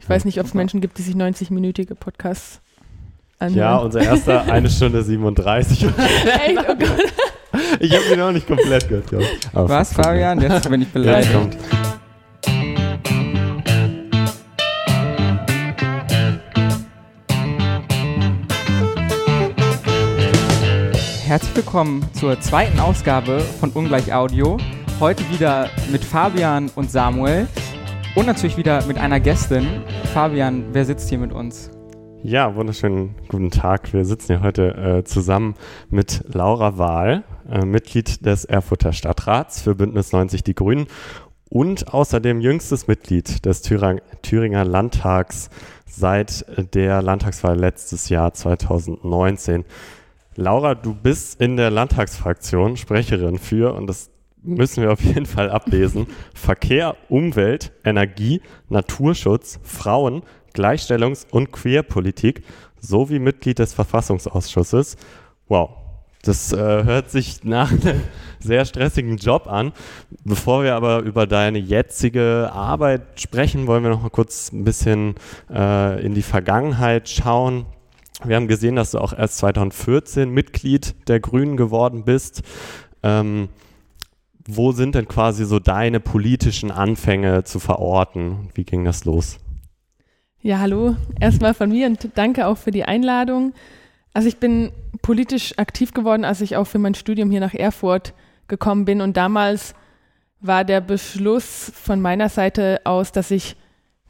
Ich weiß nicht, ob es Menschen gibt, die sich 90-minütige Podcasts anhören. Ja, unser erster eine Stunde 37. Echt? Oh Gott. Ich habe ihn auch nicht komplett gehört. glaub. Aber Was, Fabian? Jetzt bin ich Jetzt beleidigt. kommt. Herzlich willkommen zur zweiten Ausgabe von Ungleich Audio. Heute wieder mit Fabian und Samuel und natürlich wieder mit einer Gästin. Fabian, wer sitzt hier mit uns? Ja, wunderschönen guten Tag. Wir sitzen hier heute äh, zusammen mit Laura Wahl, äh, Mitglied des Erfurter Stadtrats für Bündnis 90 Die Grünen und außerdem jüngstes Mitglied des Thüring Thüringer Landtags seit der Landtagswahl letztes Jahr 2019. Laura, du bist in der Landtagsfraktion Sprecherin für, und das müssen wir auf jeden Fall ablesen, Verkehr, Umwelt, Energie, Naturschutz, Frauen, Gleichstellungs- und Queerpolitik sowie Mitglied des Verfassungsausschusses. Wow, das äh, hört sich nach einem sehr stressigen Job an. Bevor wir aber über deine jetzige Arbeit sprechen, wollen wir noch mal kurz ein bisschen äh, in die Vergangenheit schauen. Wir haben gesehen, dass du auch erst 2014 Mitglied der Grünen geworden bist. Ähm, wo sind denn quasi so deine politischen Anfänge zu verorten? Wie ging das los? Ja, hallo. Erstmal von mir und danke auch für die Einladung. Also ich bin politisch aktiv geworden, als ich auch für mein Studium hier nach Erfurt gekommen bin. Und damals war der Beschluss von meiner Seite aus, dass ich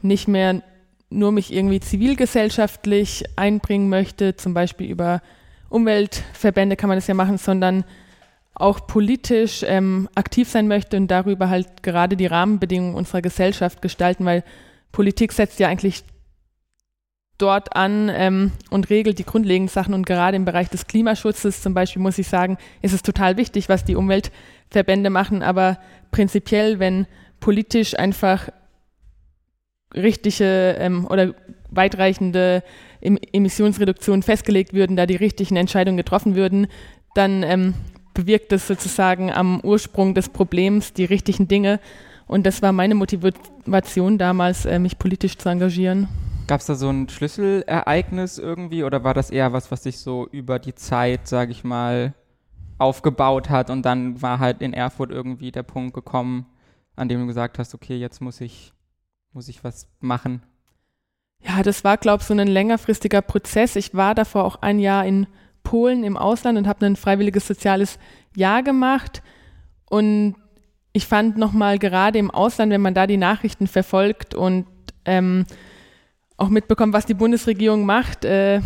nicht mehr nur mich irgendwie zivilgesellschaftlich einbringen möchte, zum Beispiel über Umweltverbände kann man das ja machen, sondern auch politisch ähm, aktiv sein möchte und darüber halt gerade die Rahmenbedingungen unserer Gesellschaft gestalten, weil Politik setzt ja eigentlich dort an ähm, und regelt die grundlegenden Sachen. Und gerade im Bereich des Klimaschutzes zum Beispiel muss ich sagen, ist es total wichtig, was die Umweltverbände machen, aber prinzipiell, wenn politisch einfach richtige ähm, oder weitreichende em Emissionsreduktionen festgelegt würden, da die richtigen Entscheidungen getroffen würden, dann ähm, bewirkt das sozusagen am Ursprung des Problems die richtigen Dinge. Und das war meine Motivation damals, äh, mich politisch zu engagieren. Gab es da so ein Schlüsselereignis irgendwie oder war das eher was, was sich so über die Zeit, sage ich mal, aufgebaut hat und dann war halt in Erfurt irgendwie der Punkt gekommen, an dem du gesagt hast, okay, jetzt muss ich, muss ich was machen? Ja, das war, glaube ich, so ein längerfristiger Prozess. Ich war davor auch ein Jahr in Polen im Ausland und habe ein freiwilliges soziales Jahr gemacht. Und ich fand nochmal gerade im Ausland, wenn man da die Nachrichten verfolgt und ähm, auch mitbekommt, was die Bundesregierung macht. Äh,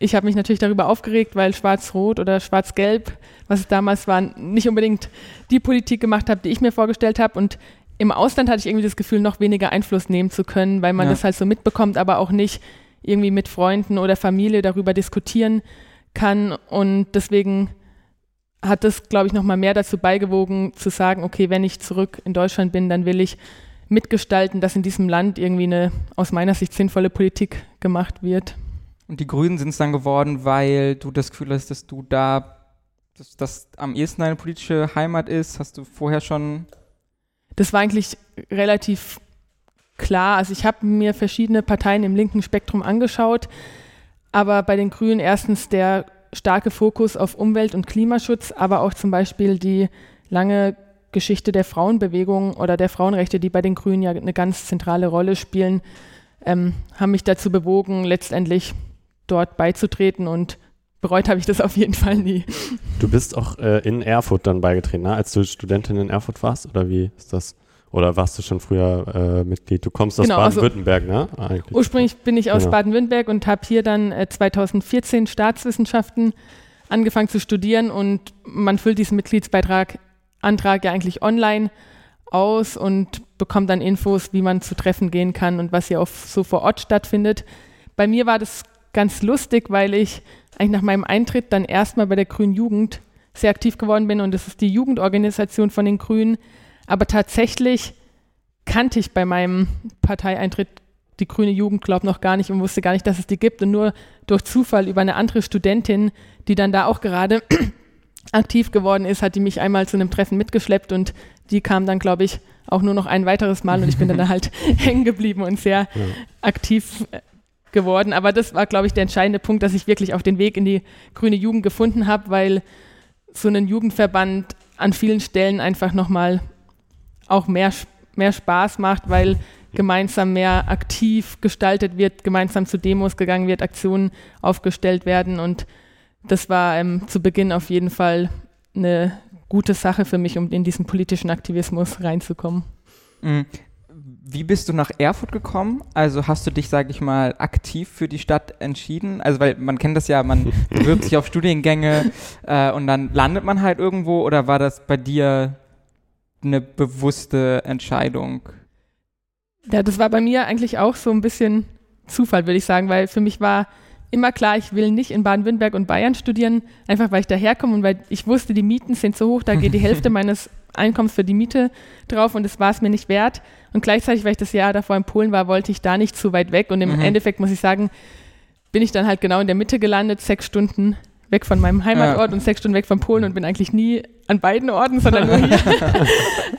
ich habe mich natürlich darüber aufgeregt, weil Schwarz-Rot oder Schwarz-Gelb, was es damals war, nicht unbedingt die Politik gemacht habe, die ich mir vorgestellt habe. Und im Ausland hatte ich irgendwie das Gefühl, noch weniger Einfluss nehmen zu können, weil man Ja. das halt so mitbekommt, aber auch nicht irgendwie mit Freunden oder Familie darüber diskutieren kann. Und deswegen hat das, glaube ich, nochmal mehr dazu beigewogen, zu sagen, okay, wenn ich zurück in Deutschland bin, dann will ich mitgestalten, dass in diesem Land irgendwie eine aus meiner Sicht sinnvolle Politik gemacht wird. Und die Grünen sind es dann geworden, weil du das Gefühl hast, dass du da, dass das am ehesten deine politische Heimat ist. Hast du vorher schon Das war eigentlich relativ klar. Also ich habe mir verschiedene Parteien im linken Spektrum angeschaut, aber bei den Grünen erstens der starke Fokus auf Umwelt- und Klimaschutz, aber auch zum Beispiel die lange Geschichte der Frauenbewegung oder der Frauenrechte, die bei den Grünen ja eine ganz zentrale Rolle spielen, ähm, haben mich dazu bewogen, letztendlich dort beizutreten und bereut habe ich das auf jeden Fall nie. Du bist auch äh, in Erfurt dann beigetreten, ne? als du Studentin in Erfurt warst, oder wie ist das? Oder warst du schon früher äh, Mitglied? Du kommst aus Genau, also- Baden-Württemberg, ne? Eigentlich. Ursprünglich bin ich aus Genau. Baden-Württemberg und habe hier dann äh, 2014 Staatswissenschaften angefangen zu studieren und man füllt diesen Mitgliedsbeitrag Antrag ja eigentlich online aus und bekommt dann Infos, wie man zu Treffen gehen kann und was hier auch so vor Ort stattfindet. Bei mir war das ganz lustig, weil ich eigentlich nach meinem Eintritt dann erstmal bei der Grünen Jugend sehr aktiv geworden bin und das ist die Jugendorganisation von den Grünen. Aber tatsächlich kannte ich bei meinem Parteieintritt die grüne Jugend, glaube noch gar nicht und wusste gar nicht, dass es die gibt. Und nur durch Zufall über eine andere Studentin, die dann da auch gerade aktiv geworden ist, hat die mich einmal zu einem Treffen mitgeschleppt und die kam dann, glaube ich, auch nur noch ein weiteres Mal und ich bin dann halt hängen geblieben und sehr ja. aktiv äh, geworden. Aber das war, glaube ich, der entscheidende Punkt, dass ich wirklich auf den Weg in die grüne Jugend gefunden habe, weil so ein Jugendverband an vielen Stellen einfach nochmal auch mehr, mehr Spaß macht, weil gemeinsam mehr aktiv gestaltet wird, gemeinsam zu Demos gegangen wird, Aktionen aufgestellt werden und das war ähm, zu Beginn auf jeden Fall eine gute Sache für mich, um in diesen politischen Aktivismus reinzukommen. Mhm. Wie bist du nach Erfurt gekommen? Also hast du dich, sage ich mal, aktiv für die Stadt entschieden? Also weil man kennt das ja, man bewirbt sich auf Studiengänge äh, und dann landet man halt irgendwo oder war das bei dir eine bewusste Entscheidung? Ja, das war bei mir eigentlich auch so ein bisschen Zufall, würde ich sagen, weil für mich war immer klar, ich will nicht in Baden-Württemberg und Bayern studieren, einfach weil ich daherkomme und weil ich wusste, die Mieten sind so hoch, da geht die Hälfte meines Einkommens für die Miete drauf und das war es mir nicht wert. Und gleichzeitig, weil ich das Jahr davor in Polen war, wollte ich da nicht zu weit weg. Und im mhm. Endeffekt muss ich sagen, bin ich dann halt genau in der Mitte gelandet, sechs Stunden weg von meinem Heimatort ja. und sechs Stunden weg von Polen und bin eigentlich nie an beiden Orten, sondern nur hier.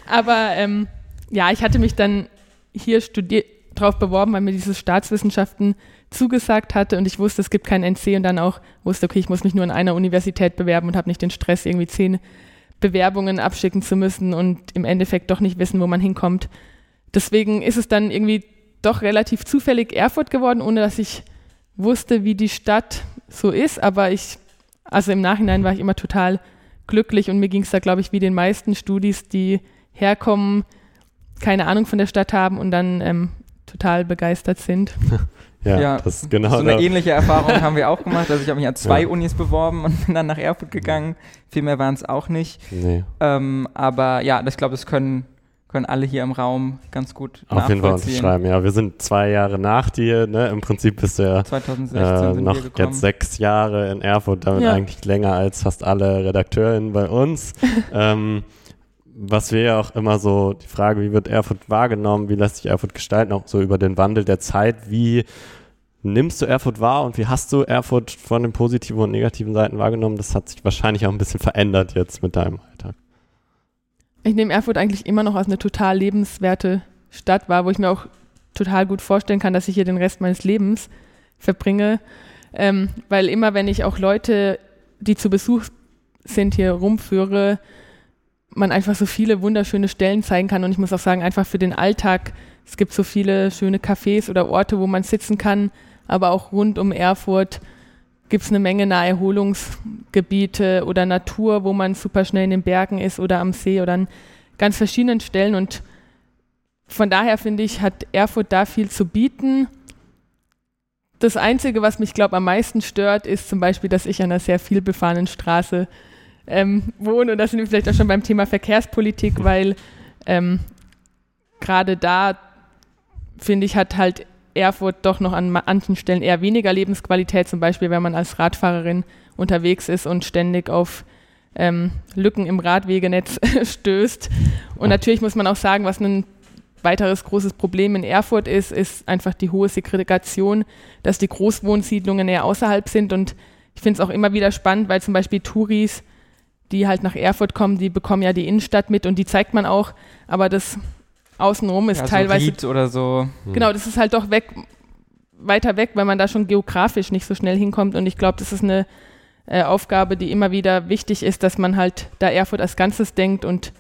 Aber ähm, ja, ich hatte mich dann hier studiert, drauf beworben, weil mir dieses Staatswissenschaften zugesagt hatte und ich wusste, es gibt kein NC und dann auch wusste, okay, ich muss mich nur an einer Universität bewerben und habe nicht den Stress, irgendwie zehn Bewerbungen abschicken zu müssen und im Endeffekt doch nicht wissen, wo man hinkommt. Deswegen ist es dann irgendwie doch relativ zufällig Erfurt geworden, ohne dass ich wusste, wie die Stadt so ist. Aber ich, also im Nachhinein war ich immer total glücklich und mir ging es da, glaube ich, wie den meisten Studis, die herkommen, keine Ahnung von der Stadt haben und dann ähm, total begeistert sind. Ja, ja, das ist genau. So eine ähnliche Erfahrung haben wir auch gemacht. Also ich habe mich an zwei ja. Unis beworben und bin dann nach Erfurt gegangen. Viel mehr waren es auch nicht. Nee. Ähm, aber ja, ich glaube, das können, können alle hier im Raum ganz gut Auf jeden Fall unterschreiben, ja. Wir sind zwei Jahre nach dir, ne? Im Prinzip bist du ja 2016 äh, noch jetzt sechs Jahre in Erfurt, damit ja. eigentlich länger als fast alle Redakteurinnen bei uns. ähm, was wir ja auch immer so, die Frage, wie wird Erfurt wahrgenommen, wie lässt sich Erfurt gestalten, auch so über den Wandel der Zeit, wie nimmst du Erfurt wahr und wie hast du Erfurt von den positiven und negativen Seiten wahrgenommen? Das hat sich wahrscheinlich auch ein bisschen verändert jetzt mit deinem Alltag. Ich nehme Erfurt eigentlich immer noch als eine total lebenswerte Stadt wahr, wo ich mir auch total gut vorstellen kann, dass ich hier den Rest meines Lebens verbringe. Ähm, weil immer, wenn ich auch Leute, die zu Besuch sind, hier rumführe, man einfach so viele wunderschöne Stellen zeigen kann. Und ich muss auch sagen, einfach für den Alltag, es gibt so viele schöne Cafés oder Orte, wo man sitzen kann, aber auch rund um Erfurt gibt es eine Menge Naherholungsgebiete oder Natur, wo man super schnell in den Bergen ist oder am See oder an ganz verschiedenen Stellen. Und von daher finde ich, hat Erfurt da viel zu bieten. Das Einzige, was mich, glaube am meisten stört, ist zum Beispiel, dass ich an einer sehr viel befahrenen Straße ähm, wohne. Und da sind wir vielleicht auch schon beim Thema Verkehrspolitik, weil ähm, gerade da, finde ich, hat halt Erfurt doch noch an manchen Stellen eher weniger Lebensqualität, zum Beispiel wenn man als Radfahrerin unterwegs ist und ständig auf ähm, Lücken im Radwegenetz stößt. Und natürlich muss man auch sagen, was ein weiteres großes Problem in Erfurt ist, ist einfach die hohe Segregation, dass die Großwohnsiedlungen eher außerhalb sind. Und ich finde es auch immer wieder spannend, weil zum Beispiel Touris die halt nach Erfurt kommen, die bekommen ja die Innenstadt mit und die zeigt man auch, aber das außenrum ist ja, teilweise. So oder so. Hm. Genau, das ist halt doch weg, weiter weg, weil man da schon geografisch nicht so schnell hinkommt und ich glaube, das ist eine äh, Aufgabe, die immer wieder wichtig ist, dass man halt da Erfurt als Ganzes denkt und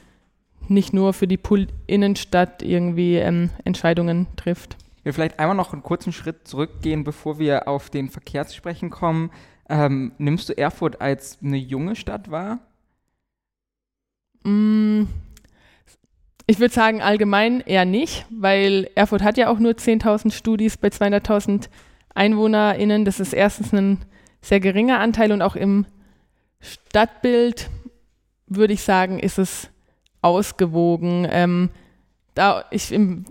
nicht nur für die Pool Innenstadt irgendwie ähm, Entscheidungen trifft. Will vielleicht einmal noch einen kurzen Schritt zurückgehen, bevor wir auf den Verkehr zu sprechen kommen. Ähm, nimmst du Erfurt als eine junge Stadt wahr? Mm, ich würde sagen, allgemein eher nicht, weil Erfurt hat ja auch nur 10.000 Studis bei 200.000 EinwohnerInnen. Das ist erstens ein sehr geringer Anteil und auch im Stadtbild würde ich sagen, ist es ausgewogen. Ähm, da ich, im,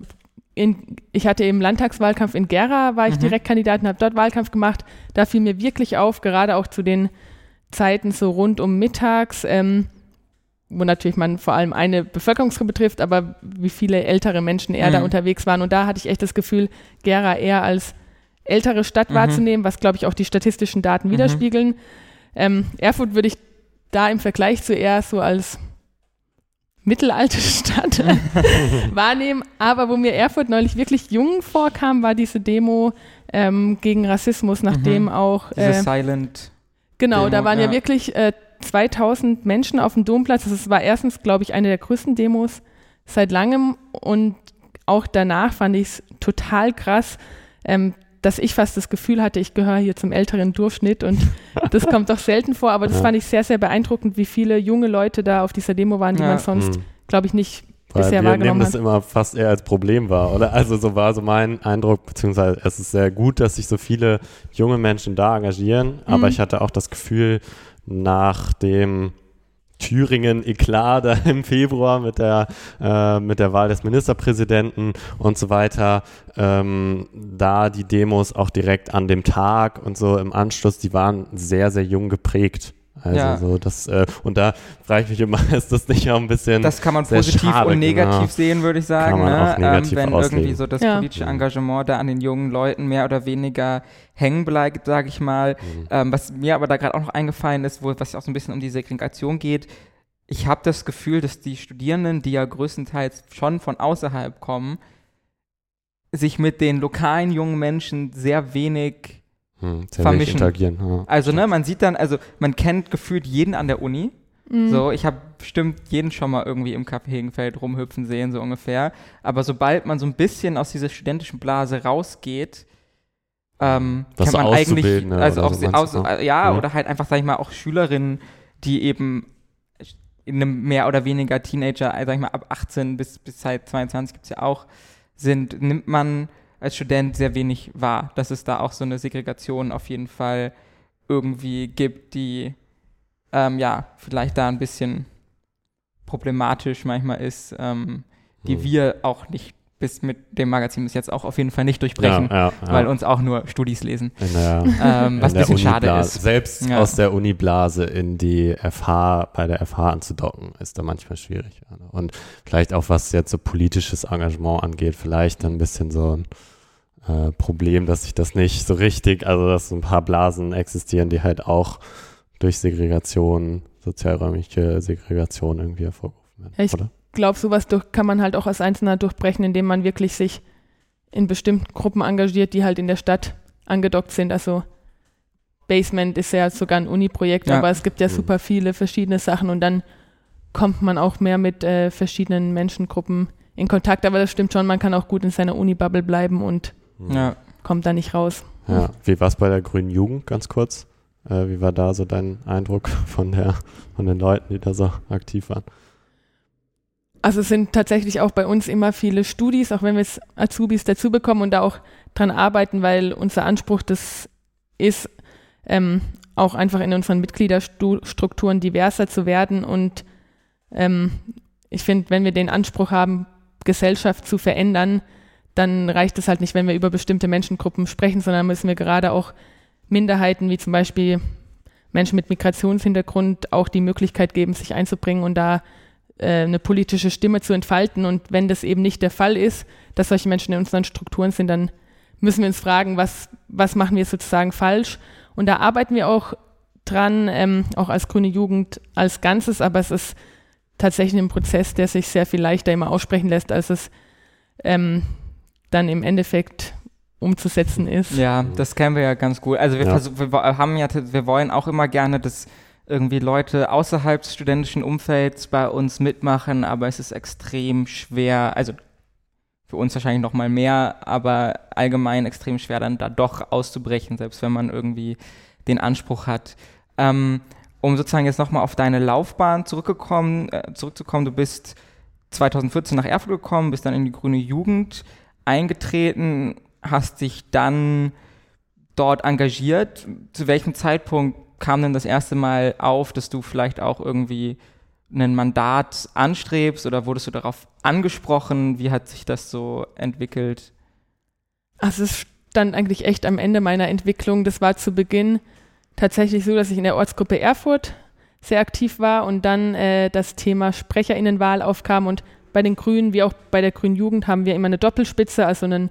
in, ich hatte im Landtagswahlkampf in Gera, war ich mhm. Direktkandidat und habe dort Wahlkampf gemacht. Da fiel mir wirklich auf, gerade auch zu den Zeiten so rund um mittags, ähm, wo natürlich man vor allem eine Bevölkerungsgruppe betrifft, aber wie viele ältere Menschen eher mhm. da unterwegs waren. Und da hatte ich echt das Gefühl, Gera eher als ältere Stadt mhm. wahrzunehmen, was, glaube ich, auch die statistischen Daten mhm. widerspiegeln. Ähm, Erfurt würde ich da im Vergleich zu eher so als mittelalte Stadt wahrnehmen. Aber wo mir Erfurt neulich wirklich jung vorkam, war diese Demo ähm, gegen Rassismus, nachdem mhm. auch. Äh, Silent. Genau, Demo, da waren ja, ja wirklich äh, 2000 Menschen auf dem Domplatz. Das war erstens, glaube ich, eine der größten Demos seit langem und auch danach fand ich es total krass, ähm, dass ich fast das Gefühl hatte, ich gehöre hier zum älteren Durchschnitt und das kommt doch selten vor, aber das fand ich sehr, sehr beeindruckend, wie viele junge Leute da auf dieser Demo waren, die ja. man sonst, mhm. glaube ich, nicht Weil bisher wir wahrgenommen nehmen das immer fast eher als Problem wahr, oder? Also so war so mein Eindruck, beziehungsweise es ist sehr gut, dass sich so viele junge Menschen da engagieren, aber mhm. ich hatte auch das Gefühl, nach dem Thüringen-Eklat da im Februar mit der, äh, mit der Wahl des Ministerpräsidenten und so weiter, ähm, da die Demos auch direkt an dem Tag und so im Anschluss, die waren sehr, sehr jung geprägt. Also ja. so das äh, und da frage ich mich immer, ist das nicht auch ein bisschen Das kann man positiv schade, und negativ genau. sehen, würde ich sagen, ne? ähm, wenn auslegen. irgendwie so das ja. politische Engagement da an den jungen Leuten mehr oder weniger hängen bleibt, sage ich mal. Mhm. Ähm, was mir aber da gerade auch noch eingefallen ist, wo was auch so ein bisschen um die Segregation geht. Ich habe das Gefühl, dass die Studierenden, die ja größtenteils schon von außerhalb kommen, sich mit den lokalen jungen Menschen sehr wenig hm, vermischen. Interagieren. Ja, also, ne, man sieht dann, also man kennt gefühlt jeden an der Uni. Mhm. So, ich habe bestimmt jeden schon mal irgendwie im Café Hegenfeld rumhüpfen sehen, so ungefähr. Aber sobald man so ein bisschen aus dieser studentischen Blase rausgeht, ähm, kann man eigentlich, also auch, so aus, ja, ja, oder halt einfach, sag ich mal, auch Schülerinnen, die eben in einem mehr oder weniger Teenager, sag ich mal, ab 18 bis, bis seit 22 gibt es ja auch, sind, nimmt man als Student sehr wenig wahr, dass es da auch so eine Segregation auf jeden Fall irgendwie gibt, die ähm, ja vielleicht da ein bisschen problematisch manchmal ist, ähm, die hm. wir auch nicht bis mit dem Magazin bis jetzt auch auf jeden Fall nicht durchbrechen, ja, ja, ja. weil uns auch nur Studis lesen. Der, ähm, was ein bisschen schade ist. Selbst aus der Uniblase in die FH, bei der FH anzudocken, ist da manchmal schwierig. Und vielleicht auch, was jetzt so politisches Engagement angeht, vielleicht ein bisschen so ein äh, Problem, dass sich das nicht so richtig, also dass so ein paar Blasen existieren, die halt auch durch Segregation, sozialräumliche Segregation irgendwie hervorgerufen werden. Ich glaube, sowas durch, kann man halt auch als Einzelner durchbrechen, indem man wirklich sich in bestimmten Gruppen engagiert, die halt in der Stadt angedockt sind. Also Basement ist ja sogar ein Uni-Projekt, ja. aber es gibt ja mhm. super viele verschiedene Sachen und dann kommt man auch mehr mit äh, verschiedenen Menschengruppen in Kontakt. Aber das stimmt schon, man kann auch gut in seiner Uni-Bubble bleiben und ja. kommt da nicht raus. Ja. Wie war es bei der Grünen Jugend, ganz kurz? Äh, wie war da so dein Eindruck von, der, von den Leuten, die da so aktiv waren? Also es sind tatsächlich auch bei uns immer viele Studis, auch wenn wir Azubis dazu bekommen und da auch dran arbeiten, weil unser Anspruch das ist, ähm, auch einfach in unseren Mitgliederstrukturen diverser zu werden. Und ähm, ich finde, wenn wir den Anspruch haben, Gesellschaft zu verändern, dann reicht es halt nicht, wenn wir über bestimmte Menschengruppen sprechen, sondern müssen wir gerade auch Minderheiten wie zum Beispiel Menschen mit Migrationshintergrund auch die Möglichkeit geben, sich einzubringen und da eine politische Stimme zu entfalten. Und wenn das eben nicht der Fall ist, dass solche Menschen in unseren Strukturen sind, dann müssen wir uns fragen, was, was machen wir sozusagen falsch. Und da arbeiten wir auch dran, ähm, auch als grüne Jugend als Ganzes, aber es ist tatsächlich ein Prozess, der sich sehr viel leichter immer aussprechen lässt, als es ähm, dann im Endeffekt umzusetzen ist. Ja, das kennen wir ja ganz gut. Also wir, ja. wir haben ja, wir wollen auch immer gerne, dass irgendwie Leute außerhalb des studentischen Umfelds bei uns mitmachen, aber es ist extrem schwer, also für uns wahrscheinlich noch mal mehr, aber allgemein extrem schwer dann da doch auszubrechen, selbst wenn man irgendwie den Anspruch hat. Ähm, um sozusagen jetzt noch mal auf deine Laufbahn zurückgekommen, äh, zurückzukommen, du bist 2014 nach Erfurt gekommen, bist dann in die Grüne Jugend eingetreten, hast dich dann dort engagiert. Zu welchem Zeitpunkt kam denn das erste Mal auf, dass du vielleicht auch irgendwie ein Mandat anstrebst oder wurdest du darauf angesprochen? Wie hat sich das so entwickelt? Also es stand eigentlich echt am Ende meiner Entwicklung. Das war zu Beginn tatsächlich so, dass ich in der Ortsgruppe Erfurt sehr aktiv war und dann äh, das Thema Sprecherinnenwahl aufkam und bei den Grünen wie auch bei der Grünen Jugend haben wir immer eine Doppelspitze, also einen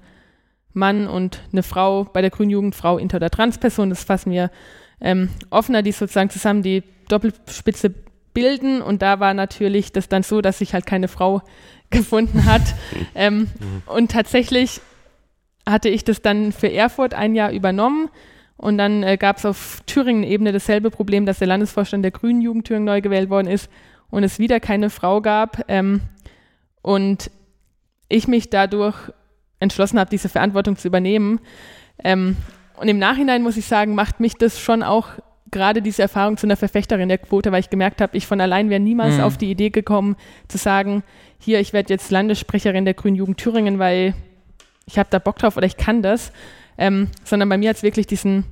Mann und eine Frau, bei der Grünen Jugend Frau, Inter- oder Transperson, das fassen wir ähm, offener, die sozusagen zusammen die Doppelspitze bilden und da war natürlich das dann so, dass sich halt keine Frau gefunden hat. ähm, mhm. und tatsächlich hatte ich das dann für Erfurt ein Jahr übernommen und dann äh, gab es auf Thüringen-Ebene dasselbe Problem, dass der Landesvorstand der Grünen Jugend Thüringen neu gewählt worden ist und es wieder keine Frau gab. Ähm, und ich mich dadurch entschlossen habe, diese Verantwortung zu übernehmen. Ähm, und im Nachhinein muss ich sagen, macht mich das schon auch gerade diese Erfahrung zu einer Verfechterin der Quote, weil ich gemerkt habe, ich von allein wäre niemals mhm. auf die Idee gekommen, zu sagen, hier, ich werde jetzt Landessprecherin der Grünen Jugend Thüringen, weil ich habe da Bock drauf oder ich kann das, ähm, sondern bei mir hat es wirklich diesen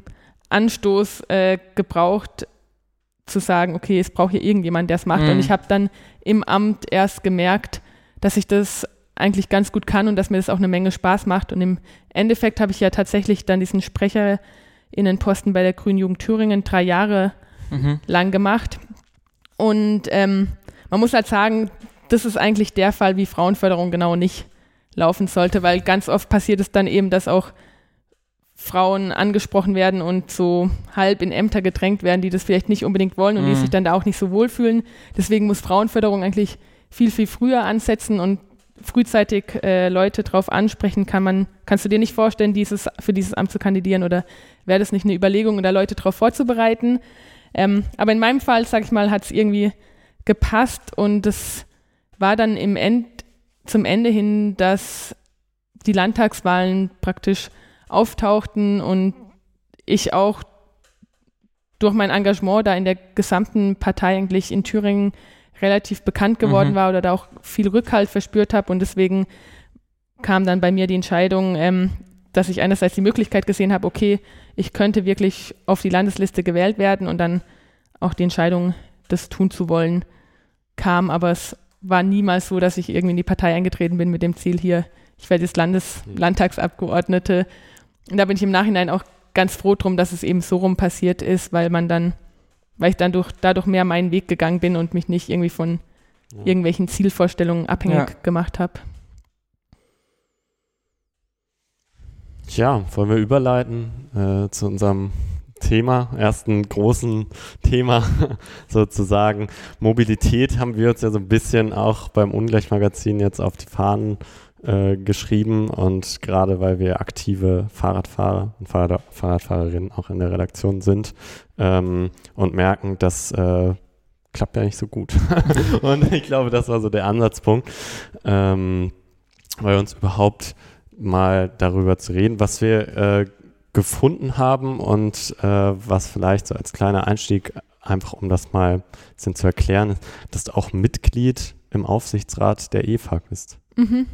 Anstoß äh, gebraucht, zu sagen, okay, es braucht hier irgendjemand, der es macht. Mhm. Und ich habe dann im Amt erst gemerkt, dass ich das eigentlich ganz gut kann und dass mir das auch eine Menge Spaß macht. Und im Endeffekt habe ich ja tatsächlich dann diesen Sprecherinnenposten bei der Grünen Jugend Thüringen drei Jahre mhm. lang gemacht. Und ähm, man muss halt sagen, das ist eigentlich der Fall, wie Frauenförderung genau nicht laufen sollte, weil ganz oft passiert es dann eben, dass auch Frauen angesprochen werden und so halb in Ämter gedrängt werden, die das vielleicht nicht unbedingt wollen und mhm. die sich dann da auch nicht so wohlfühlen. Deswegen muss Frauenförderung eigentlich viel, viel früher ansetzen und frühzeitig äh, Leute drauf ansprechen, kann man, kannst du dir nicht vorstellen, dieses, für dieses Amt zu kandidieren oder wäre das nicht eine Überlegung, da Leute darauf vorzubereiten? Ähm, aber in meinem Fall, sag ich mal, hat es irgendwie gepasst und es war dann im End, zum Ende hin, dass die Landtagswahlen praktisch auftauchten und ich auch durch mein Engagement da in der gesamten Partei eigentlich in Thüringen relativ bekannt geworden mhm. war oder da auch viel Rückhalt verspürt habe und deswegen kam dann bei mir die Entscheidung, ähm, dass ich einerseits die Möglichkeit gesehen habe, okay, ich könnte wirklich auf die Landesliste gewählt werden und dann auch die Entscheidung, das tun zu wollen, kam, aber es war niemals so, dass ich irgendwie in die Partei eingetreten bin mit dem Ziel hier, ich werde jetzt Landes. Landtagsabgeordnete. Und da bin ich im Nachhinein auch ganz froh drum, dass es eben so rum passiert ist, weil man dann weil ich dann durch, dadurch mehr meinen Weg gegangen bin und mich nicht irgendwie von ja. irgendwelchen Zielvorstellungen abhängig ja. gemacht habe. Tja, wollen wir überleiten äh, zu unserem Thema, ersten großen Thema sozusagen. Mobilität haben wir uns ja so ein bisschen auch beim Ungleichmagazin jetzt auf die Fahnen äh, geschrieben und gerade weil wir aktive Fahrradfahrer und Fahrrad Fahrradfahrerinnen auch in der Redaktion sind ähm, und merken, dass äh, klappt ja nicht so gut. und ich glaube, das war so der Ansatzpunkt, ähm, bei uns überhaupt mal darüber zu reden, was wir äh, gefunden haben und äh, was vielleicht so als kleiner Einstieg, einfach um das mal zu erklären, dass du auch Mitglied im Aufsichtsrat der EFAG bist. Mhm.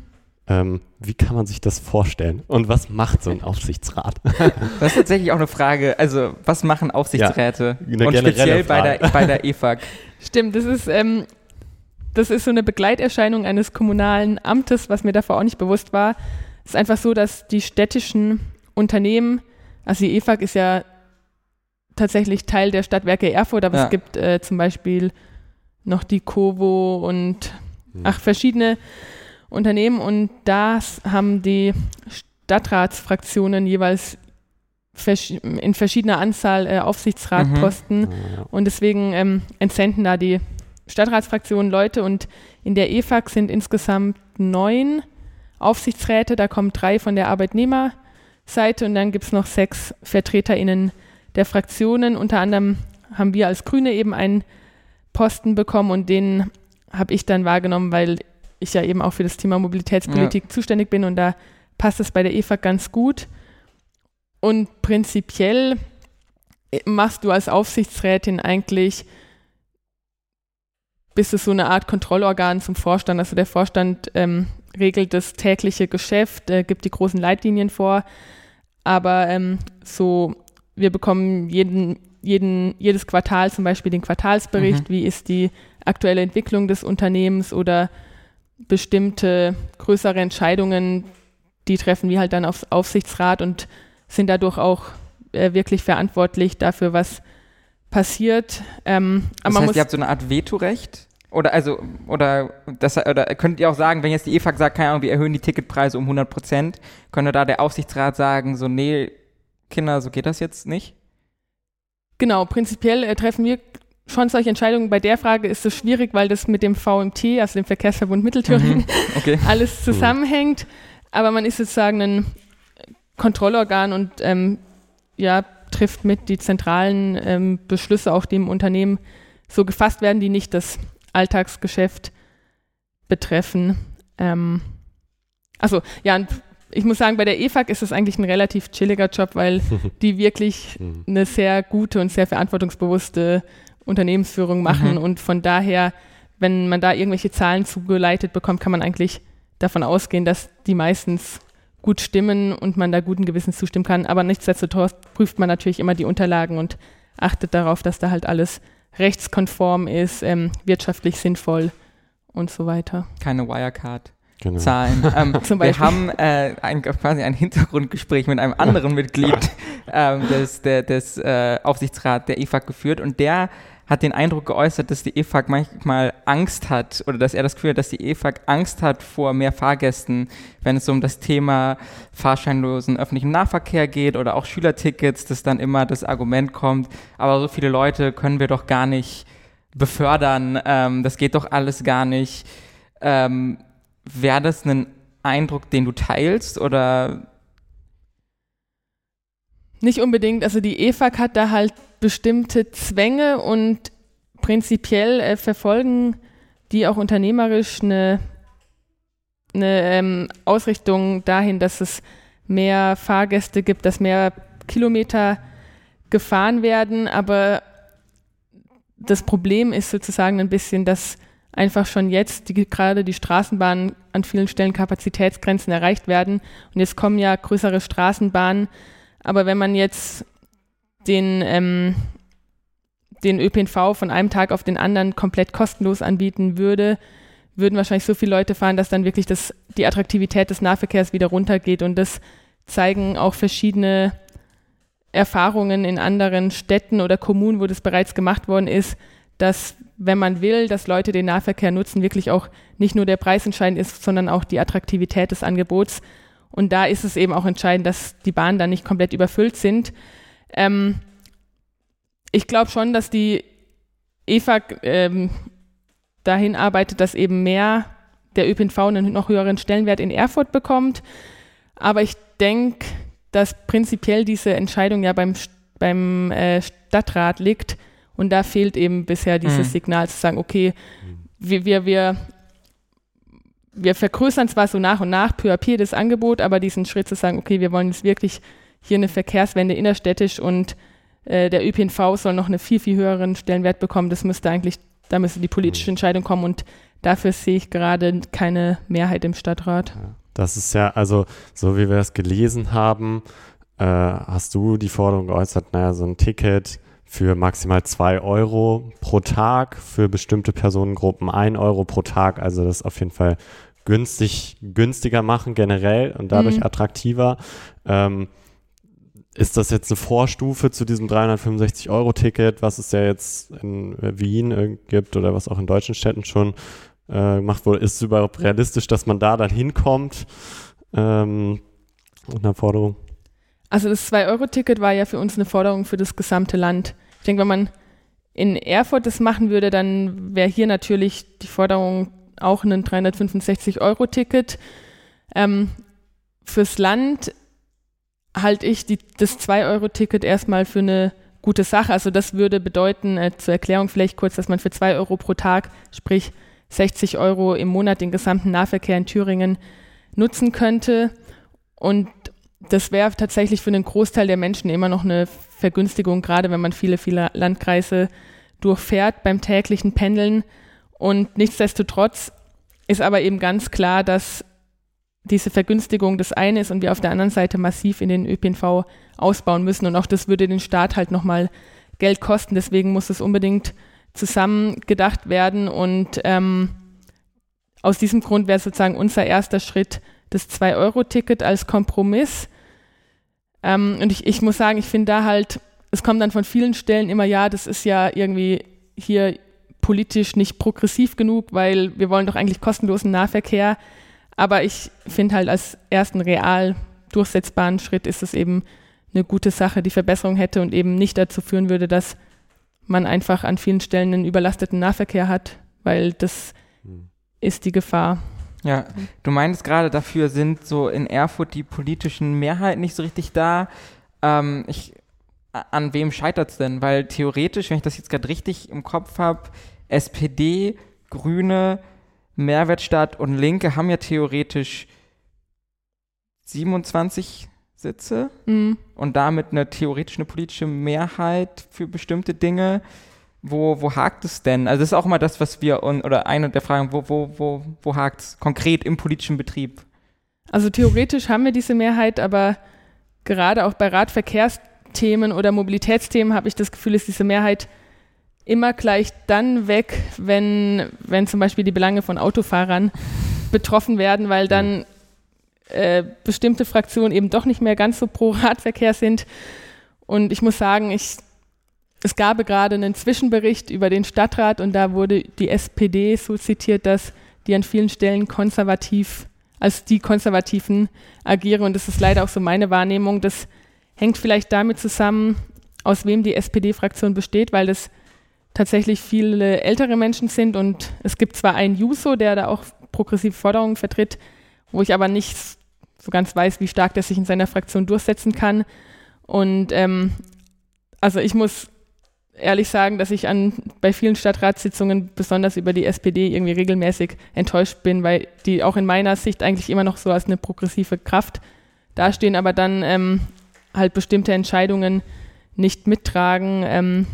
Ähm, wie kann man sich das vorstellen? Und was macht so ein Aufsichtsrat? Das ist tatsächlich auch eine Frage. Also, was machen Aufsichtsräte? Ja, und speziell bei der, bei der EFAG. Stimmt, das ist, ähm, das ist so eine Begleiterscheinung eines kommunalen Amtes, was mir davor auch nicht bewusst war. Es ist einfach so, dass die städtischen Unternehmen, also die EFAG ist ja tatsächlich Teil der Stadtwerke Erfurt, aber ja. es gibt äh, zum Beispiel noch die Kovo und hm. ach, verschiedene Unternehmen und das haben die Stadtratsfraktionen jeweils in verschiedener Anzahl äh, Aufsichtsratposten mhm. und deswegen ähm, entsenden da die Stadtratsfraktionen Leute und in der EFAG sind insgesamt neun Aufsichtsräte, da kommen drei von der Arbeitnehmerseite und dann gibt es noch sechs VertreterInnen der Fraktionen. Unter anderem haben wir als Grüne eben einen Posten bekommen und den habe ich dann wahrgenommen, weil ich ja eben auch für das Thema Mobilitätspolitik ja. zuständig bin und da passt es bei der EFA ganz gut. Und prinzipiell machst du als Aufsichtsrätin eigentlich, bist du so eine Art Kontrollorgan zum Vorstand. Also der Vorstand ähm, regelt das tägliche Geschäft, äh, gibt die großen Leitlinien vor, aber ähm, so, wir bekommen jeden, jeden, jedes Quartal zum Beispiel den Quartalsbericht, mhm. wie ist die aktuelle Entwicklung des Unternehmens oder bestimmte größere Entscheidungen, die treffen wir halt dann aufs Aufsichtsrat und sind dadurch auch äh, wirklich verantwortlich dafür, was passiert. Ähm, das heißt, ihr habt so eine Art Vetorecht? Oder also, oder das, oder könnt ihr auch sagen, wenn jetzt die EFAG sagt, keine Ahnung, wir erhöhen die Ticketpreise um 100 Prozent, könnte da der Aufsichtsrat sagen, so, nee, Kinder, so geht das jetzt nicht? Genau, prinzipiell äh, treffen wir schon solche Entscheidungen. Bei der Frage ist es schwierig, weil das mit dem VMT, also dem Verkehrsverbund Mittelthüringen, mhm. okay. alles zusammenhängt. Aber man ist sozusagen ein Kontrollorgan und ähm, ja, trifft mit die zentralen ähm, Beschlüsse, auch die im Unternehmen so gefasst werden, die nicht das Alltagsgeschäft betreffen. Ähm, also ja, ich muss sagen, bei der EFAG ist es eigentlich ein relativ chilliger Job, weil die wirklich mhm. eine sehr gute und sehr verantwortungsbewusste Unternehmensführung machen. Mhm. Und von daher, wenn man da irgendwelche Zahlen zugeleitet bekommt, kann man eigentlich davon ausgehen, dass die meistens gut stimmen und man da guten Gewissens zustimmen kann. Aber nichtsdestotrotz prüft man natürlich immer die Unterlagen und achtet darauf, dass da halt alles rechtskonform ist, ähm, wirtschaftlich sinnvoll und so weiter. Keine Wirecard. Genau. Zahlen. Ähm, wir haben äh, ein, quasi ein Hintergrundgespräch mit einem anderen Mitglied ähm, des, der, des äh, Aufsichtsrats der EFAG geführt und der hat den Eindruck geäußert, dass die EFAG manchmal Angst hat oder dass er das Gefühl hat, dass die EFAG Angst hat vor mehr Fahrgästen, wenn es um das Thema fahrscheinlosen öffentlichen Nahverkehr geht oder auch Schülertickets, dass dann immer das Argument kommt, aber so viele Leute können wir doch gar nicht befördern, ähm, das geht doch alles gar nicht. Ähm, Wäre das ein Eindruck, den du teilst oder? Nicht unbedingt. Also die EFAG hat da halt bestimmte Zwänge und prinzipiell äh, verfolgen die auch unternehmerisch eine, eine ähm, Ausrichtung dahin, dass es mehr Fahrgäste gibt, dass mehr Kilometer gefahren werden. Aber das Problem ist sozusagen ein bisschen, dass einfach schon jetzt die, gerade die Straßenbahnen an vielen Stellen Kapazitätsgrenzen erreicht werden. Und jetzt kommen ja größere Straßenbahnen. Aber wenn man jetzt den, ähm, den ÖPNV von einem Tag auf den anderen komplett kostenlos anbieten würde, würden wahrscheinlich so viele Leute fahren, dass dann wirklich das, die Attraktivität des Nahverkehrs wieder runtergeht. Und das zeigen auch verschiedene Erfahrungen in anderen Städten oder Kommunen, wo das bereits gemacht worden ist, dass wenn man will, dass Leute den Nahverkehr nutzen, wirklich auch nicht nur der Preis entscheidend ist, sondern auch die Attraktivität des Angebots. Und da ist es eben auch entscheidend, dass die Bahnen dann nicht komplett überfüllt sind. Ähm, ich glaube schon, dass die EFAG ähm, dahin arbeitet, dass eben mehr der ÖPNV einen noch höheren Stellenwert in Erfurt bekommt. Aber ich denke, dass prinzipiell diese Entscheidung ja beim, beim äh, Stadtrat liegt. Und da fehlt eben bisher dieses mhm. Signal zu sagen, okay, wir, wir, wir, wir vergrößern zwar so nach und nach peu à peu das Angebot, aber diesen Schritt zu sagen, okay, wir wollen jetzt wirklich hier eine Verkehrswende innerstädtisch und äh, der ÖPNV soll noch einen viel, viel höheren Stellenwert bekommen. Das müsste eigentlich, da müsste die politische mhm. Entscheidung kommen und dafür sehe ich gerade keine Mehrheit im Stadtrat. Das ist ja, also so wie wir es gelesen haben, äh, hast du die Forderung geäußert, naja, so ein Ticket für maximal zwei Euro pro Tag, für bestimmte Personengruppen ein Euro pro Tag, also das auf jeden Fall günstig, günstiger machen generell und dadurch mhm. attraktiver. Ähm, ist das jetzt eine Vorstufe zu diesem 365-Euro-Ticket, was es ja jetzt in Wien gibt oder was auch in deutschen Städten schon äh, gemacht wurde? Ist es überhaupt realistisch, dass man da dann hinkommt? Ähm, eine Forderung? Also das 2-Euro-Ticket war ja für uns eine Forderung für das gesamte Land. Ich denke, wenn man in Erfurt das machen würde, dann wäre hier natürlich die Forderung auch ein 365-Euro-Ticket. Ähm, fürs Land halte ich die, das 2-Euro-Ticket erstmal für eine gute Sache. Also das würde bedeuten, äh, zur Erklärung vielleicht kurz, dass man für 2 Euro pro Tag, sprich 60 Euro im Monat, den gesamten Nahverkehr in Thüringen nutzen könnte. Und das wäre tatsächlich für einen Großteil der Menschen immer noch eine Vergünstigung, gerade wenn man viele, viele Landkreise durchfährt beim täglichen Pendeln. Und nichtsdestotrotz ist aber eben ganz klar, dass diese Vergünstigung das eine ist und wir auf der anderen Seite massiv in den ÖPNV ausbauen müssen. Und auch das würde den Staat halt nochmal Geld kosten. Deswegen muss es unbedingt zusammen gedacht werden. Und ähm, aus diesem Grund wäre sozusagen unser erster Schritt das 2-Euro-Ticket als Kompromiss. Ähm, und ich, ich muss sagen, ich finde da halt, es kommt dann von vielen Stellen immer, ja, das ist ja irgendwie hier politisch nicht progressiv genug, weil wir wollen doch eigentlich kostenlosen Nahverkehr. Aber ich finde halt als ersten real durchsetzbaren Schritt ist es eben eine gute Sache, die Verbesserung hätte und eben nicht dazu führen würde, dass man einfach an vielen Stellen einen überlasteten Nahverkehr hat, weil das hm. ist die Gefahr. Ja, du meinst gerade, dafür sind so in Erfurt die politischen Mehrheiten nicht so richtig da. Ähm, ich, an wem scheitert es denn? Weil theoretisch, wenn ich das jetzt gerade richtig im Kopf habe, SPD, Grüne, Mehrwertstaat und Linke haben ja theoretisch 27 Sitze mhm. und damit eine theoretisch eine politische Mehrheit für bestimmte Dinge. Wo, wo hakt es denn? Also das ist auch immer das, was wir, oder eine der Fragen, wo, wo, wo, wo hakt es konkret im politischen Betrieb? Also theoretisch haben wir diese Mehrheit, aber gerade auch bei Radverkehrsthemen oder Mobilitätsthemen habe ich das Gefühl, ist diese Mehrheit immer gleich dann weg, wenn, wenn zum Beispiel die Belange von Autofahrern betroffen werden, weil dann äh, bestimmte Fraktionen eben doch nicht mehr ganz so pro Radverkehr sind. Und ich muss sagen, ich, es gab gerade einen Zwischenbericht über den Stadtrat und da wurde die SPD so zitiert, dass die an vielen Stellen konservativ, als die Konservativen agieren. Und das ist leider auch so meine Wahrnehmung. Das hängt vielleicht damit zusammen, aus wem die SPD-Fraktion besteht, weil das tatsächlich viele ältere Menschen sind und es gibt zwar einen Juso, der da auch progressive Forderungen vertritt, wo ich aber nicht so ganz weiß, wie stark der sich in seiner Fraktion durchsetzen kann. Und ähm, also ich muss ehrlich sagen, dass ich an, bei vielen Stadtratssitzungen besonders über die SPD irgendwie regelmäßig enttäuscht bin, weil die auch in meiner Sicht eigentlich immer noch so als eine progressive Kraft dastehen, aber dann ähm, halt bestimmte Entscheidungen nicht mittragen, ähm,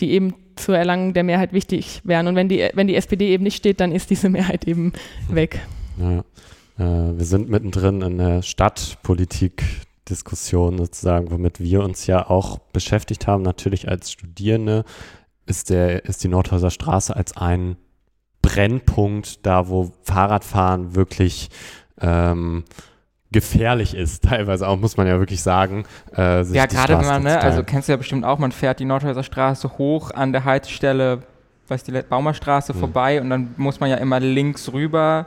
die eben zur Erlangung der Mehrheit wichtig wären. Und wenn die, wenn die SPD eben nicht steht, dann ist diese Mehrheit eben weg. Ja. Äh, wir sind mittendrin in der Stadtpolitik-Diskussion sozusagen, womit wir uns ja auch beschäftigt haben. Natürlich als Studierende ist, der, ist die Nordhäuser Straße als ein Brennpunkt da, wo Fahrradfahren wirklich ähm, gefährlich ist, teilweise auch, muss man ja wirklich sagen. Äh, ja, gerade wenn man, ne, also kennst du ja bestimmt auch, man fährt die Nordhäuser Straße hoch an der Haltestelle, was die Baumerstraße mhm. vorbei und dann muss man ja immer links rüber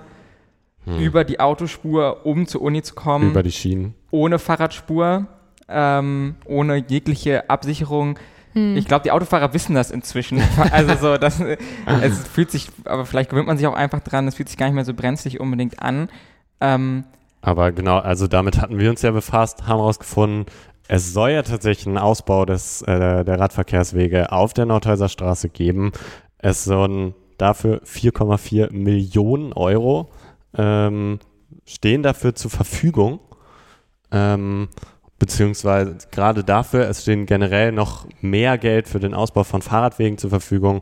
hm. über die Autospur, um zur Uni zu kommen. Über die Schienen. Ohne Fahrradspur, ähm, ohne jegliche Absicherung. Hm. Ich glaube, die Autofahrer wissen das inzwischen. also so, das, es fühlt sich, aber vielleicht gewöhnt man sich auch einfach dran, es fühlt sich gar nicht mehr so brenzlig unbedingt an. Ähm, aber genau, also damit hatten wir uns ja befasst, haben herausgefunden, es soll ja tatsächlich einen Ausbau des, äh, der Radverkehrswege auf der Nordhäuser Straße geben. Es sollen dafür 4,4 Millionen Euro ähm, stehen dafür zur Verfügung. Ähm, beziehungsweise gerade dafür, es stehen generell noch mehr Geld für den Ausbau von Fahrradwegen zur Verfügung.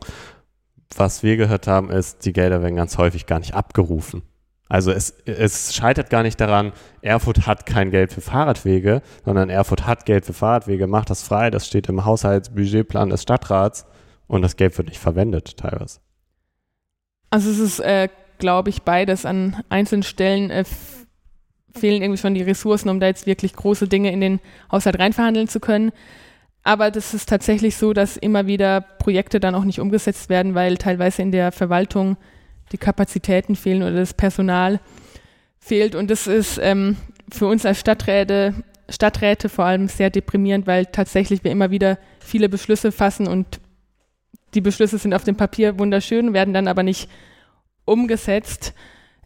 Was wir gehört haben, ist, die Gelder werden ganz häufig gar nicht abgerufen. Also es, es scheitert gar nicht daran, Erfurt hat kein Geld für Fahrradwege, sondern Erfurt hat Geld für Fahrradwege, macht das frei, das steht im Haushaltsbudgetplan des Stadtrats und das Geld wird nicht verwendet teilweise. Also es ist äh, glaube ich, beides. An einzelnen Stellen äh, fehlen irgendwie schon die Ressourcen, um da jetzt wirklich große Dinge in den Haushalt reinverhandeln zu können. Aber das ist tatsächlich so, dass immer wieder Projekte dann auch nicht umgesetzt werden, weil teilweise in der Verwaltung die Kapazitäten fehlen oder das Personal fehlt. Und das ist ähm, für uns als Stadträte, Stadträte vor allem sehr deprimierend, weil tatsächlich wir immer wieder viele Beschlüsse fassen und die Beschlüsse sind auf dem Papier wunderschön, werden dann aber nicht umgesetzt.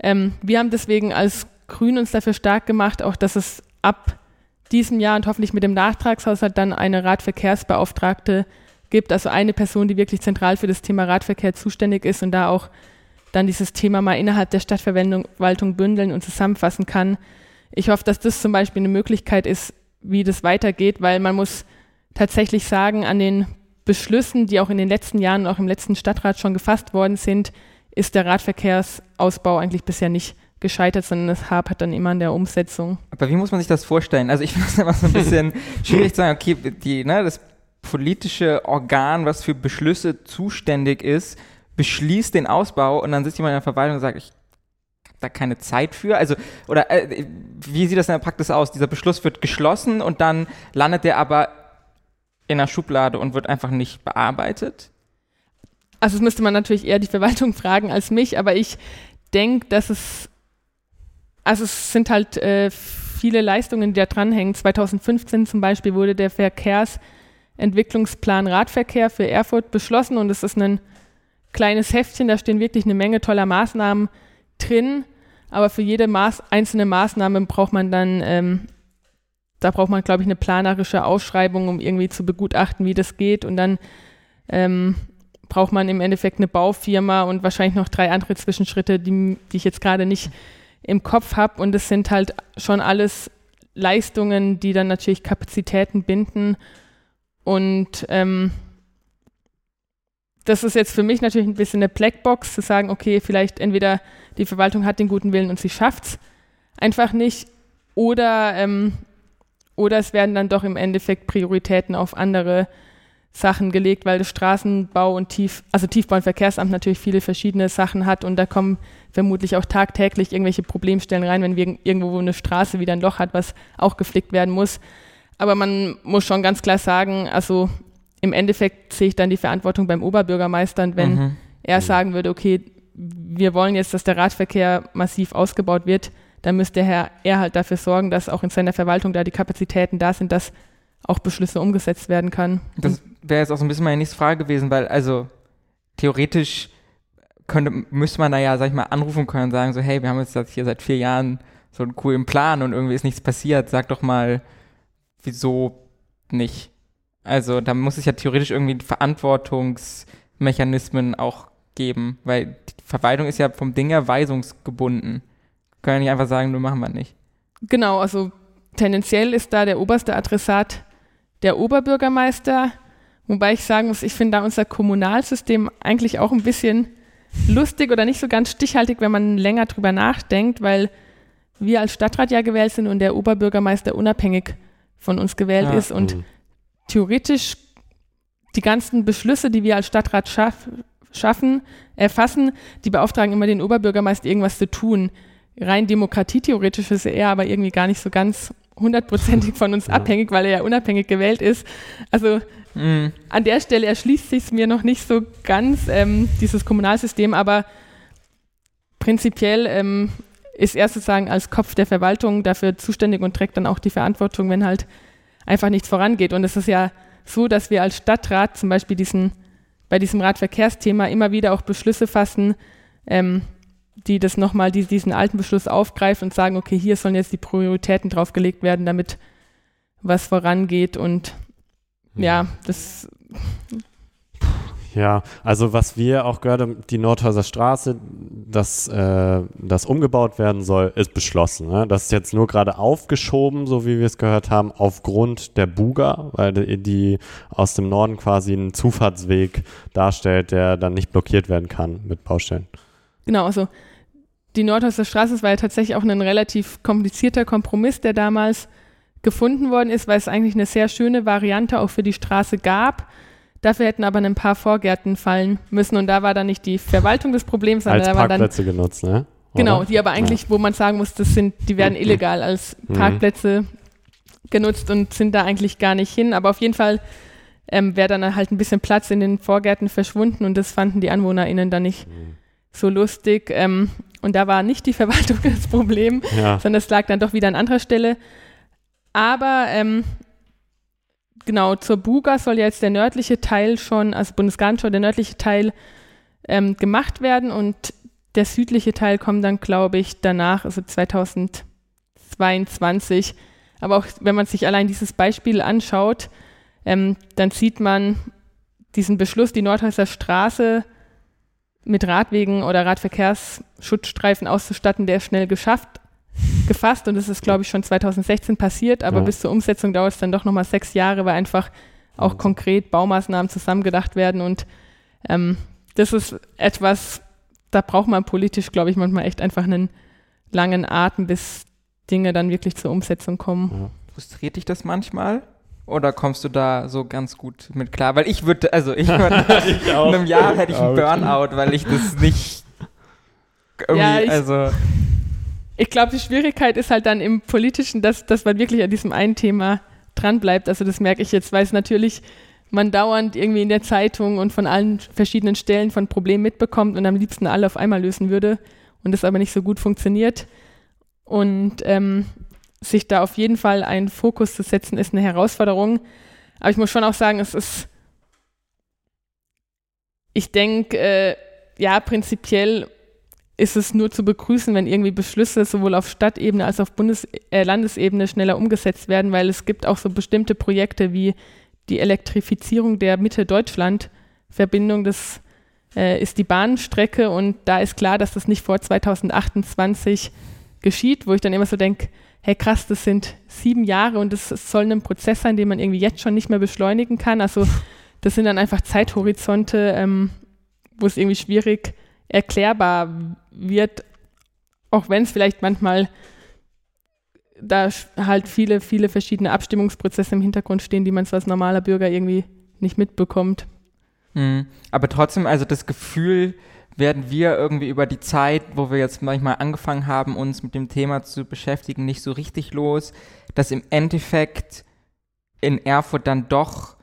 Ähm, wir haben deswegen als Grün uns dafür stark gemacht, auch dass es ab diesem Jahr und hoffentlich mit dem Nachtragshaushalt dann eine Radverkehrsbeauftragte gibt, also eine Person, die wirklich zentral für das Thema Radverkehr zuständig ist und da auch dann dieses Thema mal innerhalb der Stadtverwaltung bündeln und zusammenfassen kann. Ich hoffe, dass das zum Beispiel eine Möglichkeit ist, wie das weitergeht, weil man muss tatsächlich sagen, an den Beschlüssen, die auch in den letzten Jahren, auch im letzten Stadtrat schon gefasst worden sind, ist der Radverkehrsausbau eigentlich bisher nicht gescheitert, sondern es hapert dann immer an der Umsetzung. Aber wie muss man sich das vorstellen? Also ich finde es immer so ein bisschen schwierig zu sagen, okay, die, ne, das politische Organ, was für Beschlüsse zuständig ist, beschließt den Ausbau und dann sitzt jemand in der Verwaltung und sagt, ich habe da keine Zeit für. Also, oder äh, wie sieht das in der Praxis aus? Dieser Beschluss wird geschlossen und dann landet der aber in der Schublade und wird einfach nicht bearbeitet? Also das müsste man natürlich eher die Verwaltung fragen als mich, aber ich denke, dass es, also es sind halt äh, viele Leistungen, die da dranhängen. 2015 zum Beispiel wurde der Verkehrs, Entwicklungsplan Radverkehr für Erfurt beschlossen und es ist ein kleines Heftchen, da stehen wirklich eine Menge toller Maßnahmen drin, aber für jede Maß, einzelne Maßnahme braucht man dann, ähm, da braucht man, glaube ich, eine planerische Ausschreibung, um irgendwie zu begutachten, wie das geht und dann ähm, braucht man im Endeffekt eine Baufirma und wahrscheinlich noch drei andere Zwischenschritte, die, die ich jetzt gerade nicht im Kopf habe und es sind halt schon alles Leistungen, die dann natürlich Kapazitäten binden und ähm, das ist jetzt für mich natürlich ein bisschen eine Blackbox, zu sagen, okay, vielleicht entweder die Verwaltung hat den guten Willen und sie schafft es einfach nicht, oder, ähm, oder es werden dann doch im Endeffekt Prioritäten auf andere Sachen gelegt, weil das Straßenbau und Tief, also Tiefbau- und Verkehrsamt natürlich viele verschiedene Sachen hat und da kommen vermutlich auch tagtäglich irgendwelche Problemstellen rein, wenn wir irgendwo eine Straße wieder ein Loch hat, was auch geflickt werden muss. Aber man muss schon ganz klar sagen, also im Endeffekt sehe ich dann die Verantwortung beim Oberbürgermeister und wenn mhm. er sagen würde, okay, wir wollen jetzt, dass der Radverkehr massiv ausgebaut wird, dann müsste Herr, er halt dafür sorgen, dass auch in seiner Verwaltung da die Kapazitäten da sind, dass auch Beschlüsse umgesetzt werden kann. Das wäre jetzt auch so ein bisschen meine nächste Frage gewesen, weil also theoretisch könnte, müsste man da ja, sag ich mal, anrufen können und sagen so, hey, wir haben jetzt hier seit vier Jahren so einen coolen Plan und irgendwie ist nichts passiert, sag doch mal, wieso nicht? Also da muss es ja theoretisch irgendwie Verantwortungsmechanismen auch geben, weil die Verwaltung ist ja vom Ding her weisungsgebunden. Können ja nicht einfach sagen, nur machen wir nicht. Genau, also tendenziell ist da der oberste Adressat der Oberbürgermeister, wobei ich sagen muss, ich finde da unser Kommunalsystem eigentlich auch ein bisschen lustig oder nicht so ganz stichhaltig, wenn man länger drüber nachdenkt, weil wir als Stadtrat ja gewählt sind und der Oberbürgermeister unabhängig von uns gewählt ja. ist und mhm theoretisch die ganzen Beschlüsse, die wir als Stadtrat schaff, schaffen, erfassen, die beauftragen immer den Oberbürgermeister, irgendwas zu tun. Rein demokratietheoretisch ist er aber irgendwie gar nicht so ganz hundertprozentig von uns ja. abhängig, weil er ja unabhängig gewählt ist. Also mhm. an der Stelle erschließt sich es mir noch nicht so ganz, ähm, dieses Kommunalsystem, aber prinzipiell ähm, ist er sozusagen als Kopf der Verwaltung dafür zuständig und trägt dann auch die Verantwortung, wenn halt einfach nichts vorangeht. Und es ist ja so, dass wir als Stadtrat zum Beispiel diesen, bei diesem Radverkehrsthema immer wieder auch Beschlüsse fassen, ähm, die das nochmal, die diesen alten Beschluss aufgreifen und sagen, okay, hier sollen jetzt die Prioritäten draufgelegt werden, damit was vorangeht. Und ja, das ja, also was wir auch gehört haben, die Nordhäuser Straße, dass äh, das umgebaut werden soll, ist beschlossen. Ne? Das ist jetzt nur gerade aufgeschoben, so wie wir es gehört haben, aufgrund der Buga, weil die, die aus dem Norden quasi einen Zufahrtsweg darstellt, der dann nicht blockiert werden kann mit Baustellen. Genau, also die Nordhäuser Straße war ja tatsächlich auch ein relativ komplizierter Kompromiss, der damals gefunden worden ist, weil es eigentlich eine sehr schöne Variante auch für die Straße gab Dafür hätten aber ein paar Vorgärten fallen müssen und da war dann nicht die Verwaltung des Problems, sondern als da waren Parkplätze dann genutzt, ne? Oder? Genau, die aber eigentlich, ja. wo man sagen muss, das sind, die werden illegal als mhm. Parkplätze mhm. genutzt und sind da eigentlich gar nicht hin. Aber auf jeden Fall ähm, wäre dann halt ein bisschen Platz in den Vorgärten verschwunden und das fanden die AnwohnerInnen dann nicht mhm. so lustig. Ähm, und da war nicht die Verwaltung das Problem, ja. sondern es lag dann doch wieder an anderer Stelle. Aber ähm, genau, zur Buga soll jetzt der nördliche Teil schon, also Bundesgartenschau, der nördliche Teil ähm, gemacht werden und der südliche Teil kommt dann, glaube ich, danach, also 2022. Aber auch wenn man sich allein dieses Beispiel anschaut, ähm, dann sieht man diesen Beschluss, die Nordhäuser Straße mit Radwegen oder Radverkehrsschutzstreifen auszustatten, der ist schnell geschafft gefasst und das ist, glaube ich, schon 2016 passiert, aber ja. bis zur Umsetzung dauert es dann doch nochmal sechs Jahre, weil einfach auch mhm. konkret Baumaßnahmen zusammengedacht werden und ähm, das ist etwas, da braucht man politisch, glaube ich, manchmal echt einfach einen langen Atem, bis Dinge dann wirklich zur Umsetzung kommen. Ja. Frustriert dich das manchmal? Oder kommst du da so ganz gut mit klar? Weil ich würde, also ich würde, in einem Jahr hätte ich einen Burnout, weil ich das nicht irgendwie, ja, ich, also ich glaube, die Schwierigkeit ist halt dann im Politischen, dass, dass man wirklich an diesem einen Thema dranbleibt. Also das merke ich jetzt, weil es natürlich man dauernd irgendwie in der Zeitung und von allen verschiedenen Stellen von Problemen mitbekommt und am liebsten alle auf einmal lösen würde und das aber nicht so gut funktioniert. Und ähm, sich da auf jeden Fall einen Fokus zu setzen, ist eine Herausforderung. Aber ich muss schon auch sagen, es ist, ich denke, äh, ja, prinzipiell ist es nur zu begrüßen, wenn irgendwie Beschlüsse sowohl auf Stadtebene als auch auf Bundes äh, Landesebene schneller umgesetzt werden, weil es gibt auch so bestimmte Projekte wie die Elektrifizierung der Mitte-Deutschland-Verbindung. Das äh, ist die Bahnstrecke und da ist klar, dass das nicht vor 2028 geschieht, wo ich dann immer so denke, hey krass, das sind sieben Jahre und das soll ein Prozess sein, den man irgendwie jetzt schon nicht mehr beschleunigen kann. Also das sind dann einfach Zeithorizonte, ähm, wo es irgendwie schwierig erklärbar wird, auch wenn es vielleicht manchmal da halt viele, viele verschiedene Abstimmungsprozesse im Hintergrund stehen, die man so als normaler Bürger irgendwie nicht mitbekommt. Mhm. Aber trotzdem, also das Gefühl werden wir irgendwie über die Zeit, wo wir jetzt manchmal angefangen haben, uns mit dem Thema zu beschäftigen, nicht so richtig los, dass im Endeffekt in Erfurt dann doch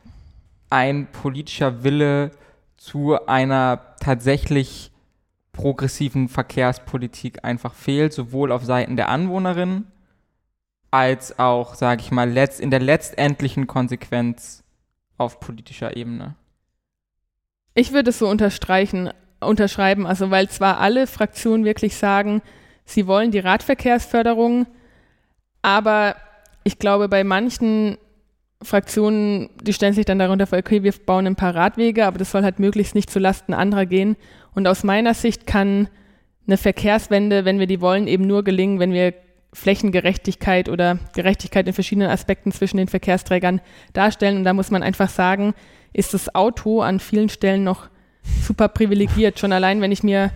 ein politischer Wille zu einer tatsächlich progressiven Verkehrspolitik einfach fehlt, sowohl auf Seiten der Anwohnerinnen als auch, sage ich mal, in der letztendlichen Konsequenz auf politischer Ebene. Ich würde es so unterstreichen, unterschreiben, also weil zwar alle Fraktionen wirklich sagen, sie wollen die Radverkehrsförderung, aber ich glaube, bei manchen Fraktionen, die stellen sich dann darunter vor, okay, wir bauen ein paar Radwege, aber das soll halt möglichst nicht zulasten anderer gehen. Und aus meiner Sicht kann eine Verkehrswende, wenn wir die wollen, eben nur gelingen, wenn wir Flächengerechtigkeit oder Gerechtigkeit in verschiedenen Aspekten zwischen den Verkehrsträgern darstellen. Und da muss man einfach sagen, ist das Auto an vielen Stellen noch super privilegiert. Schon allein, wenn ich mir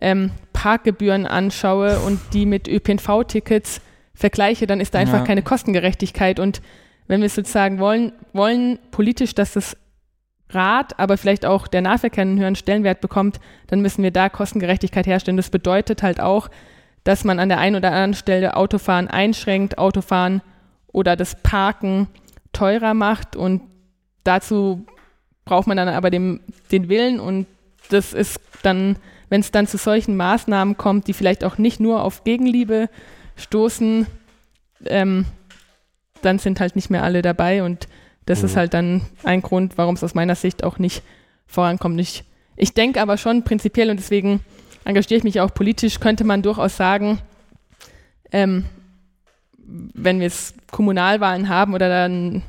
ähm, Parkgebühren anschaue und die mit ÖPNV-Tickets vergleiche, dann ist da einfach ja. keine Kostengerechtigkeit. Und wenn wir sozusagen wollen, wollen politisch, dass das Rad, aber vielleicht auch der Nahverkehr einen höheren Stellenwert bekommt, dann müssen wir da Kostengerechtigkeit herstellen. Das bedeutet halt auch, dass man an der einen oder anderen Stelle Autofahren einschränkt, Autofahren oder das Parken teurer macht. Und dazu braucht man dann aber dem, den Willen. Und das ist dann, wenn es dann zu solchen Maßnahmen kommt, die vielleicht auch nicht nur auf Gegenliebe stoßen, ähm, dann sind halt nicht mehr alle dabei. Und das mhm. ist halt dann ein Grund, warum es aus meiner Sicht auch nicht vorankommt. Ich, ich denke aber schon prinzipiell und deswegen engagiere ich mich auch politisch, könnte man durchaus sagen, ähm, wenn wir jetzt Kommunalwahlen haben oder dann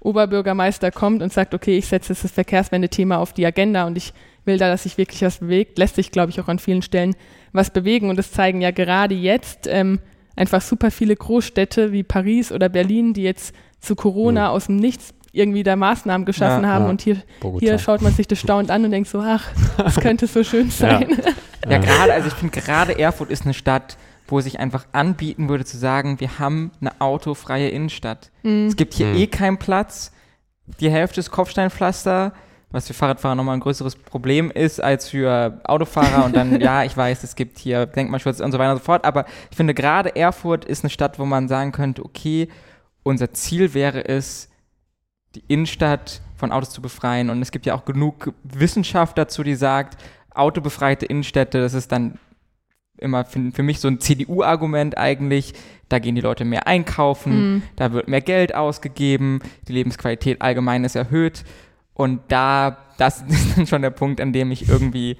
Oberbürgermeister kommt und sagt, okay, ich setze das Verkehrswende-Thema auf die Agenda und ich will da, dass sich wirklich was bewegt, lässt sich, glaube ich, auch an vielen Stellen was bewegen. Und das zeigen ja gerade jetzt ähm, einfach super viele Großstädte wie Paris oder Berlin, die jetzt zu Corona mhm. aus dem Nichts irgendwie da Maßnahmen geschaffen ja, haben ja. und hier, hier schaut man sich das staunend an und denkt so, ach, das könnte so schön sein. Ja, ja gerade, also ich finde gerade Erfurt ist eine Stadt, wo es sich einfach anbieten würde zu sagen, wir haben eine autofreie Innenstadt. Mhm. Es gibt hier mhm. eh keinen Platz. Die Hälfte ist Kopfsteinpflaster, was für Fahrradfahrer nochmal ein größeres Problem ist als für Autofahrer. Und dann, ja, ich weiß, es gibt hier Denkmalschutz und so weiter und so fort. Aber ich finde, gerade Erfurt ist eine Stadt, wo man sagen könnte, okay, unser Ziel wäre es, die Innenstadt von Autos zu befreien. Und es gibt ja auch genug Wissenschaft dazu, die sagt, autobefreite Innenstädte, das ist dann immer für, für mich so ein CDU-Argument eigentlich. Da gehen die Leute mehr einkaufen, mhm. da wird mehr Geld ausgegeben, die Lebensqualität allgemein ist erhöht. Und da, das ist dann schon der Punkt, an dem ich irgendwie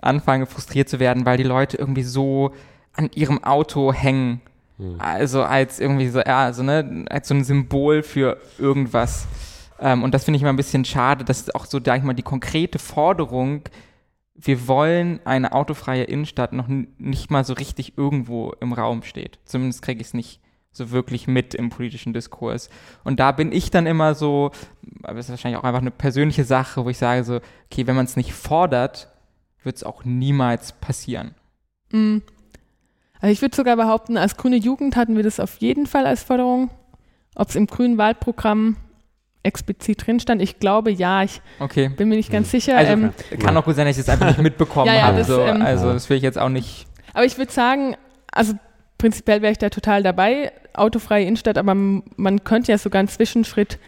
anfange, frustriert zu werden, weil die Leute irgendwie so an ihrem Auto hängen. Mhm. Also als irgendwie so, ja, also, ne, als so ein Symbol für irgendwas. Ähm, und das finde ich immer ein bisschen schade, dass auch so, sag ich mal, die konkrete Forderung wir wollen eine autofreie Innenstadt noch nicht mal so richtig irgendwo im Raum steht. Zumindest kriege ich es nicht so wirklich mit im politischen Diskurs. Und da bin ich dann immer so, aber das ist wahrscheinlich auch einfach eine persönliche Sache, wo ich sage so, okay, wenn man es nicht fordert, wird es auch niemals passieren. Mhm. Also ich würde sogar behaupten, als grüne Jugend hatten wir das auf jeden Fall als Forderung. Ob es im grünen Wahlprogramm explizit drin stand. Ich glaube, ja, ich okay. bin mir nicht ganz sicher. Also, ähm, kann auch gut sein, dass ich es einfach nicht mitbekommen ja, ja, habe. Das, so. ähm, also das will ich jetzt auch nicht. Aber ich würde sagen, also prinzipiell wäre ich da total dabei, autofreie Innenstadt, aber man könnte ja sogar einen Zwischenschritt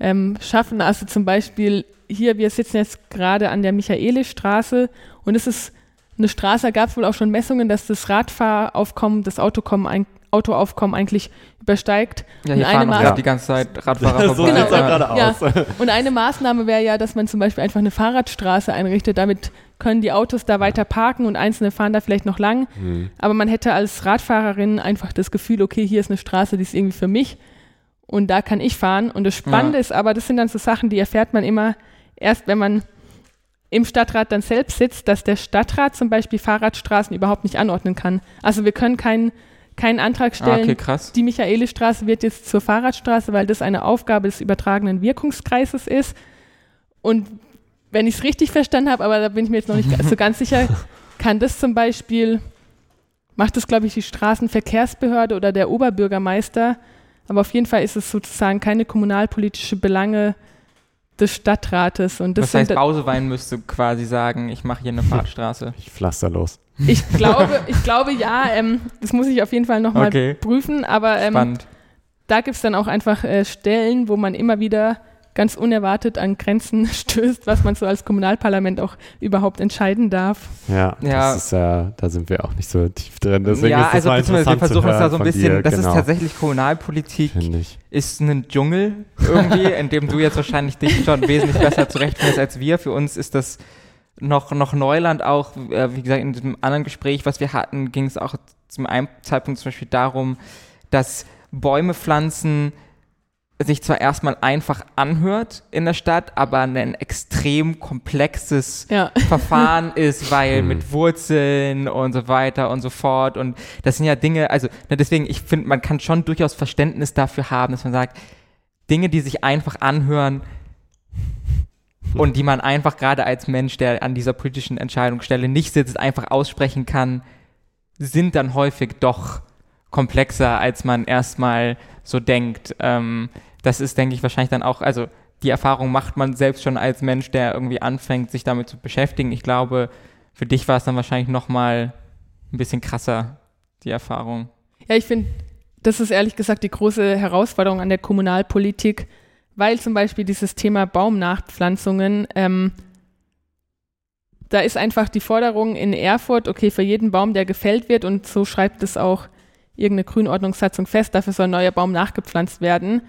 ähm, schaffen. Also zum Beispiel hier, wir sitzen jetzt gerade an der Michaelisstraße und es ist eine Straße, da gab es wohl auch schon Messungen, dass das Radfahraufkommen, das Autokommen ein, Autoaufkommen eigentlich übersteigt. Ja, hier Und fahren eine Ma- die ganze Zeit Radfahrer so vorbei. Genau. Ja. aus. Und eine Maßnahme wäre ja, dass man zum Beispiel einfach eine Fahrradstraße einrichtet. Damit können die Autos da weiter parken und einzelne fahren da vielleicht noch lang. Hm. Aber man hätte als Radfahrerin einfach das Gefühl, okay, hier ist eine Straße, die ist irgendwie für mich und da kann ich fahren. Und das Spannende Ja. ist aber, das sind dann so Sachen, die erfährt man immer erst, wenn man im Stadtrat dann selbst sitzt, dass der Stadtrat zum Beispiel Fahrradstraßen überhaupt nicht anordnen kann. Also wir können keinen keinen Antrag Ah, stellen, okay, krass. die Michaelisstraße wird jetzt zur Fahrradstraße, weil das eine Aufgabe des übertragenen Wirkungskreises ist. Und wenn ich es richtig verstanden habe, aber da bin ich mir jetzt noch nicht so ganz sicher, kann das zum Beispiel, macht das, glaube ich, die Straßenverkehrsbehörde oder der Oberbürgermeister. Aber auf jeden Fall ist es sozusagen keine kommunalpolitische Belange des Stadtrates. Und das Das heißt, Bausewein müsste quasi sagen, ich mache hier eine Fahrradstraße. Ich pflaster los. Ich glaube, ich glaube ja, ähm, das muss ich auf jeden Fall nochmal Okay. prüfen, aber ähm, Spannend. da gibt es dann auch einfach äh, Stellen, wo man immer wieder ganz unerwartet an Grenzen stößt, was man so als Kommunalparlament auch überhaupt entscheiden darf. Ja, Ja. das ist ja, da sind wir auch nicht so tief drin. Deswegen ja, also beziehungsweise wir versuchen es da so ein bisschen, dir, das genau, ist tatsächlich Kommunalpolitik, ist ein Dschungel irgendwie, in dem du jetzt wahrscheinlich dich schon wesentlich besser zurechtfindest als wir. Für uns ist das noch, noch Neuland auch, äh, wie gesagt, in diesem anderen Gespräch, was wir hatten, ging es auch zum einen Zeitpunkt zum Beispiel darum, dass Bäume pflanzen sich zwar erstmal einfach anhört in der Stadt, aber ein extrem komplexes Ja, Verfahren ist, weil Hm. mit Wurzeln und so weiter und so fort. Und das sind ja Dinge, also ne, deswegen, ich finde, man kann schon durchaus Verständnis dafür haben, dass man sagt, Dinge, die sich einfach anhören und die man einfach gerade als Mensch, der an dieser politischen Entscheidungsstelle nicht sitzt, einfach aussprechen kann, sind dann häufig doch komplexer, als man erstmal so denkt. Ähm, das ist, denke ich, wahrscheinlich dann auch, also die Erfahrung macht man selbst schon als Mensch, der irgendwie anfängt, sich damit zu beschäftigen. Ich glaube, für dich war es dann wahrscheinlich nochmal ein bisschen krasser, die Erfahrung. ja ich finde, das ist ehrlich gesagt die große Herausforderung an der Kommunalpolitik, weil zum Beispiel dieses Thema Baumnachpflanzungen, ähm, da ist einfach die Forderung in Erfurt, okay, für jeden Baum, der gefällt wird, und so schreibt es auch irgendeine Grünordnungssatzung fest, dafür soll ein neuer Baum nachgepflanzt werden.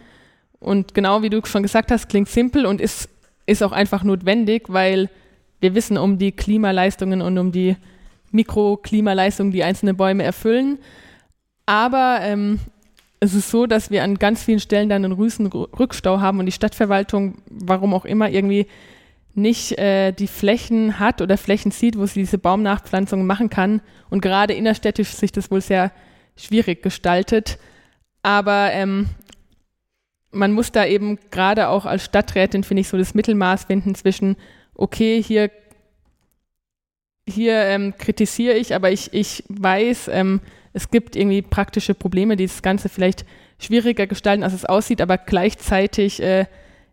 Und genau wie du schon gesagt hast, klingt simpel und ist, ist auch einfach notwendig, weil wir wissen um die Klimaleistungen und um die Mikroklimaleistungen, die einzelne Bäume erfüllen. Aber ähm, es ist so, dass wir an ganz vielen Stellen dann einen Rüsen Rückstau haben und die Stadtverwaltung, warum auch immer, irgendwie nicht äh, die Flächen hat oder Flächen sieht, wo sie diese Baumnachpflanzungen machen kann. Und gerade innerstädtisch sich das wohl sehr schwierig gestaltet. Aber ähm, man muss da eben gerade auch als Stadträtin, finde ich, so das Mittelmaß finden zwischen, okay, hier, hier ähm, kritisiere ich, aber ich, ich weiß, ähm, es gibt irgendwie praktische Probleme, die das Ganze vielleicht schwieriger gestalten, als es aussieht, aber gleichzeitig äh,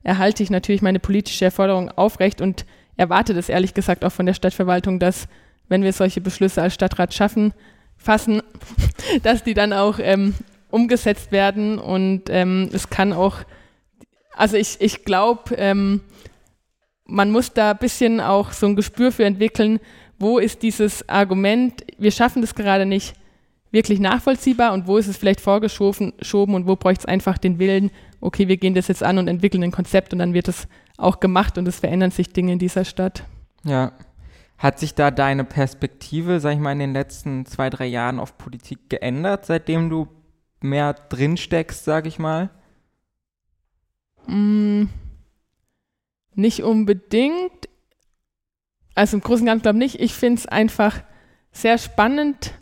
erhalte ich natürlich meine politische Forderung aufrecht und erwarte das ehrlich gesagt auch von der Stadtverwaltung, dass, wenn wir solche Beschlüsse als Stadtrat schaffen, fassen, dass die dann auch ähm, umgesetzt werden und ähm, es kann auch, also ich, ich glaube, ähm, man muss da ein bisschen auch so ein Gespür für entwickeln, wo ist dieses Argument, wir schaffen das gerade nicht, wirklich nachvollziehbar und wo ist es vielleicht vorgeschoben schoben und wo bräuchte es einfach den Willen, okay, wir gehen das jetzt an und entwickeln ein Konzept und dann wird es auch gemacht und es verändern sich Dinge in dieser Stadt. Ja. Hat sich da deine Perspektive, sag ich mal, in den letzten zwei, drei Jahren auf Politik geändert, seitdem du mehr drin steckst, sag ich mal? Mm, nicht unbedingt. Also im Großen und Ganzen glaube ich nicht. Ich finde es einfach sehr spannend,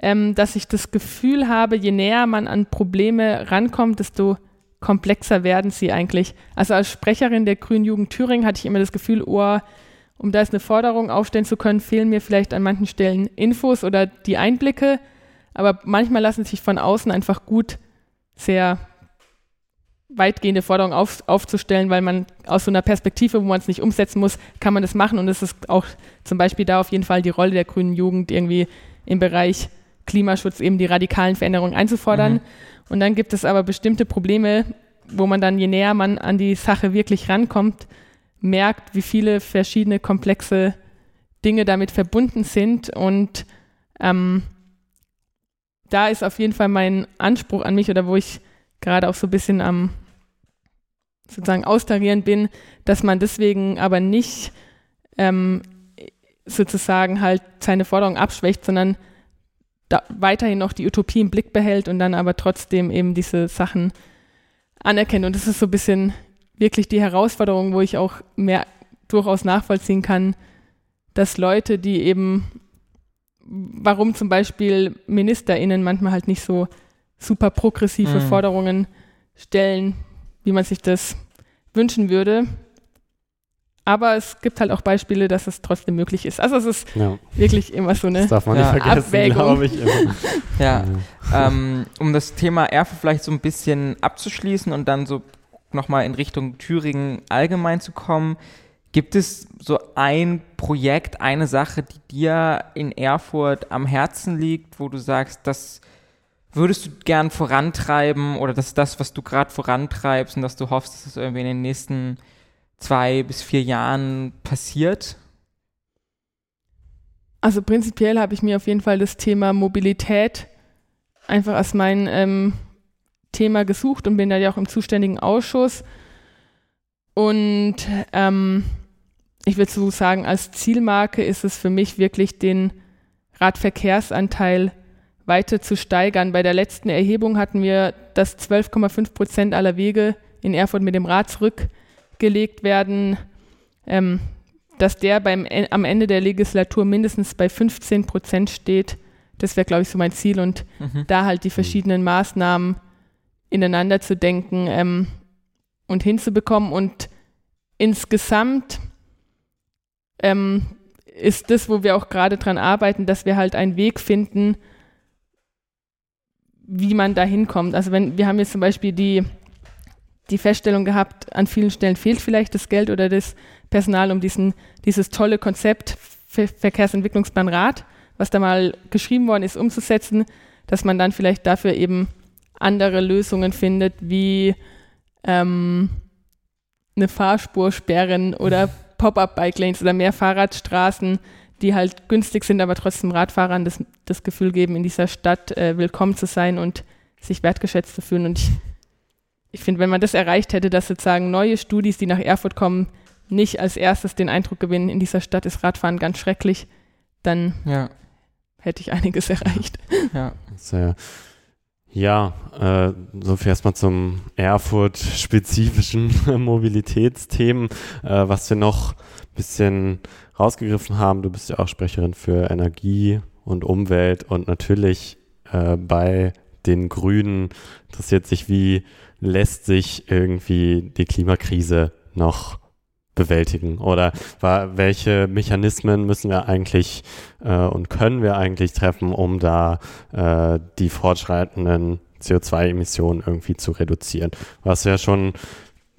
ähm, dass ich das Gefühl habe, je näher man an Probleme rankommt, desto komplexer werden sie eigentlich. Also als Sprecherin der Grünen Jugend Thüringen hatte ich immer das Gefühl, oh, um da jetzt eine Forderung aufstellen zu können, fehlen mir vielleicht an manchen Stellen Infos oder die Einblicke. Aber manchmal lassen sich von außen einfach gut sehr weitgehende Forderungen auf, aufzustellen, weil man aus so einer Perspektive, wo man es nicht umsetzen muss, kann man das machen. Und es ist auch zum Beispiel da auf jeden Fall die Rolle der grünen Jugend, irgendwie im Bereich Klimaschutz eben die radikalen Veränderungen einzufordern. Mhm. Und dann gibt es aber bestimmte Probleme, wo man dann, je näher man an die Sache wirklich rankommt, merkt, wie viele verschiedene komplexe Dinge damit verbunden sind und ähm, da ist auf jeden Fall mein Anspruch an mich oder wo ich gerade auch so ein bisschen am sozusagen austarieren bin, dass man deswegen aber nicht ähm, sozusagen halt seine Forderung abschwächt, sondern weiterhin noch die Utopie im Blick behält und dann aber trotzdem eben diese Sachen anerkennt. Und das ist so ein bisschen wirklich die Herausforderung, wo ich auch mehr durchaus nachvollziehen kann, dass Leute, die eben, warum zum Beispiel MinisterInnen manchmal halt nicht so super progressive mhm. Forderungen stellen, wie man sich das wünschen würde, aber es gibt halt auch Beispiele, dass es trotzdem möglich ist. Also es ist ja. wirklich immer so eine das darf man ja. nicht vergessen, glaube ich. Immer. ja, ähm, um das Thema Erfurt vielleicht so ein bisschen abzuschließen und dann so nochmal in Richtung Thüringen allgemein zu kommen, gibt es so ein Projekt, eine Sache, die dir in Erfurt am Herzen liegt, wo du sagst, das würdest du gern vorantreiben oder das ist das, was du gerade vorantreibst und dass du hoffst, dass es irgendwie in den nächsten zwei bis vier Jahren passiert? Also prinzipiell habe ich mir auf jeden Fall das Thema Mobilität einfach als mein ähm, Thema gesucht und bin da ja auch im zuständigen Ausschuss. Und ähm, ich würde so sagen, als Zielmarke ist es für mich wirklich den Radverkehrsanteil weiter zu steigern. Bei der letzten Erhebung hatten wir, dass 12,5 Prozent aller Wege in Erfurt mit dem Rad zurück gelegt werden, ähm, dass der beim, am Ende der Legislatur mindestens bei 15 Prozent steht. Das wäre, glaube ich, so mein Ziel und mhm. da halt die verschiedenen Maßnahmen ineinander zu denken ähm, und hinzubekommen. Und insgesamt ähm, ist das, wo wir auch gerade dran arbeiten, dass wir halt einen Weg finden, wie man da hinkommt. Also wenn wir haben jetzt zum Beispiel die die Feststellung gehabt, an vielen Stellen fehlt vielleicht das Geld oder das Personal, um diesen, dieses tolle Konzept Verkehrsentwicklungsplan Rad, was da mal geschrieben worden ist, umzusetzen, dass man dann vielleicht dafür eben andere Lösungen findet, wie ähm, eine Fahrspur sperren oder Pop-up-Bike-Lanes oder mehr Fahrradstraßen, die halt günstig sind, aber trotzdem Radfahrern das, das Gefühl geben, in dieser Stadt äh, willkommen zu sein und sich wertgeschätzt zu fühlen. Und ich ich finde, wenn man das erreicht hätte, dass sozusagen neue Studis, die nach Erfurt kommen, nicht als erstes den Eindruck gewinnen, in dieser Stadt ist Radfahren ganz schrecklich, dann ja. hätte ich einiges erreicht. Ja, sehr. Ja, äh, so viel erstmal zum Erfurt-spezifischen Mobilitätsthemen. Äh, was wir noch ein bisschen rausgegriffen haben, du bist ja auch Sprecherin für Energie und Umwelt und natürlich äh, bei den Grünen interessiert sich, wie lässt sich irgendwie die Klimakrise noch bewältigen? Oder welche Mechanismen müssen wir eigentlich äh, und können wir eigentlich treffen, um da äh, die fortschreitenden CO2-Emissionen irgendwie zu reduzieren? Was ja schon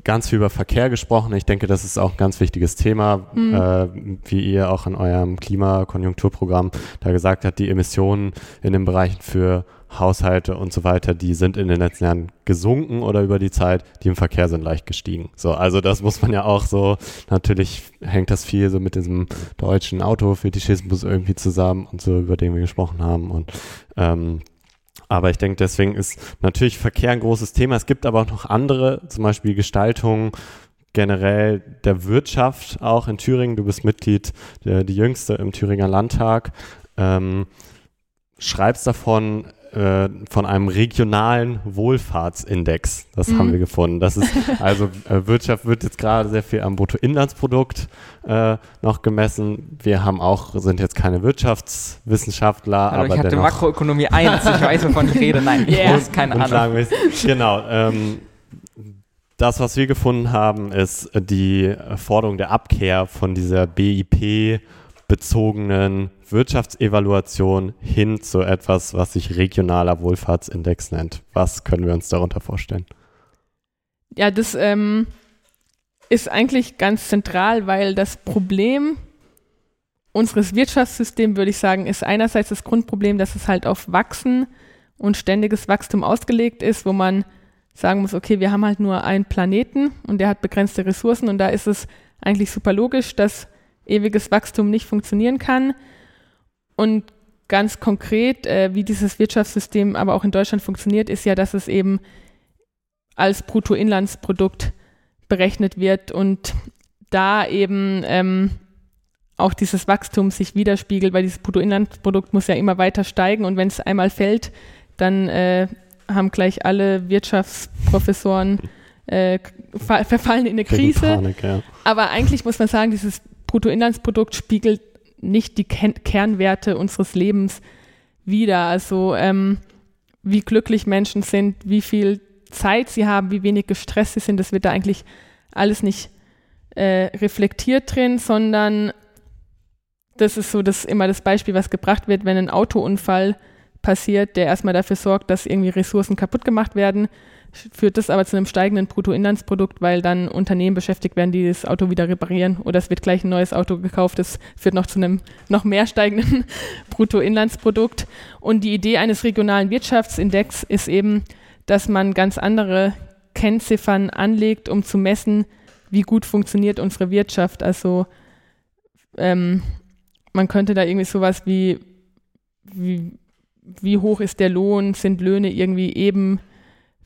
ganz viel über Verkehr gesprochen. Ich denke, das ist auch ein ganz wichtiges Thema, mhm. äh, wie ihr auch in eurem Klimakonjunkturprogramm da gesagt habt, die Emissionen in den Bereichen für Haushalte und so weiter, die sind in den letzten Jahren gesunken oder über die Zeit, die im Verkehr sind leicht gestiegen. So, also das muss man ja auch so, natürlich hängt das viel so mit diesem deutschen Autofetischismus irgendwie zusammen und so, über den wir gesprochen haben und ähm, aber ich denke, deswegen ist natürlich Verkehr ein großes Thema. Es gibt aber auch noch andere, zum Beispiel Gestaltung generell der Wirtschaft auch in Thüringen. Du bist Mitglied, der, die Jüngste im Thüringer Landtag. Ähm, schreibst davon, äh, von einem regionalen Wohlfahrtsindex. Das mhm. haben wir gefunden. Das ist also äh, Wirtschaft wird jetzt gerade sehr viel am Bruttoinlandsprodukt äh, noch gemessen. Wir haben auch sind jetzt keine Wirtschaftswissenschaftler, also aber ich hatte dennoch, Makroökonomie 1. Ich weiß wovon ich rede. Nein, ich yeah. muss keine Ahnung. Genau. Ähm, das, was wir gefunden haben, ist die Forderung der Abkehr von dieser BIP bezogenen Wirtschaftsevaluation hin zu etwas, was sich regionaler Wohlfahrtsindex nennt. Was können wir uns darunter vorstellen? Ja, das ähm, ist eigentlich ganz zentral, weil das Problem unseres Wirtschaftssystems, würde ich sagen, ist einerseits das Grundproblem, dass es halt auf Wachsen und ständiges Wachstum ausgelegt ist, wo man sagen muss, okay, wir haben halt nur einen Planeten und der hat begrenzte Ressourcen und da ist es eigentlich super logisch, dass ewiges Wachstum nicht funktionieren kann. Und ganz konkret, äh, wie dieses Wirtschaftssystem aber auch in Deutschland funktioniert, ist ja, dass es eben als Bruttoinlandsprodukt berechnet wird und da eben ähm, auch dieses Wachstum sich widerspiegelt, weil dieses Bruttoinlandsprodukt muss ja immer weiter steigen und wenn es einmal fällt, dann äh, haben gleich alle Wirtschaftsprofessoren äh, verfallen in eine Krise. Panik, ja. Aber eigentlich muss man sagen, dieses Bruttoinlandsprodukt spiegelt nicht die Ken Kernwerte unseres Lebens wider. Also ähm, wie glücklich Menschen sind, wie viel Zeit sie haben, wie wenig gestresst sie sind, das wird da eigentlich alles nicht äh, reflektiert drin, sondern das ist so das immer das Beispiel, was gebracht wird, wenn ein Autounfall passiert, der erstmal dafür sorgt, dass irgendwie Ressourcen kaputt gemacht werden, führt das aber zu einem steigenden Bruttoinlandsprodukt, weil dann Unternehmen beschäftigt werden, die das Auto wieder reparieren oder es wird gleich ein neues Auto gekauft, das führt noch zu einem noch mehr steigenden Bruttoinlandsprodukt. Und die Idee eines regionalen Wirtschaftsindex ist eben, dass man ganz andere Kennziffern anlegt, um zu messen, wie gut funktioniert unsere Wirtschaft. Also ähm, man könnte da irgendwie sowas wie, wie, wie hoch ist der Lohn, sind Löhne irgendwie eben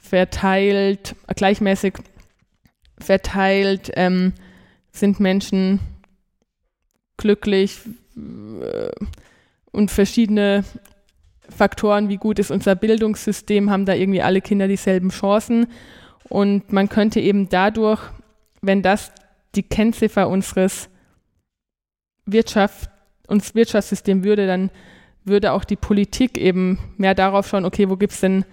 verteilt, gleichmäßig verteilt, ähm, sind Menschen glücklich äh, und verschiedene Faktoren, wie gut ist unser Bildungssystem, haben da irgendwie alle Kinder dieselben Chancen. Und man könnte eben dadurch, wenn das die Kennziffer unseres Wirtschaft, uns Wirtschaftssystem würde, dann würde auch die Politik eben mehr darauf schauen, okay, wo gibt es denn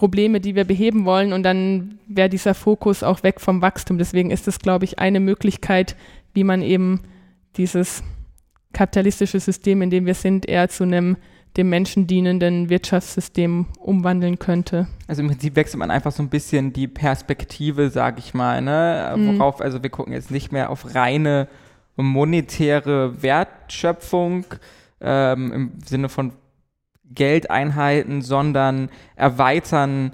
Probleme, die wir beheben wollen und dann wäre dieser Fokus auch weg vom Wachstum. Deswegen ist das, glaube ich, eine Möglichkeit, wie man eben dieses kapitalistische System, in dem wir sind, eher zu einem dem Menschen dienenden Wirtschaftssystem umwandeln könnte. Also im Prinzip wechselt man einfach so ein bisschen die Perspektive, sage ich mal, ne? Mhm. worauf, also wir gucken jetzt nicht mehr auf reine monetäre Wertschöpfung ähm, im Sinne von Geldeinheiten, sondern erweitern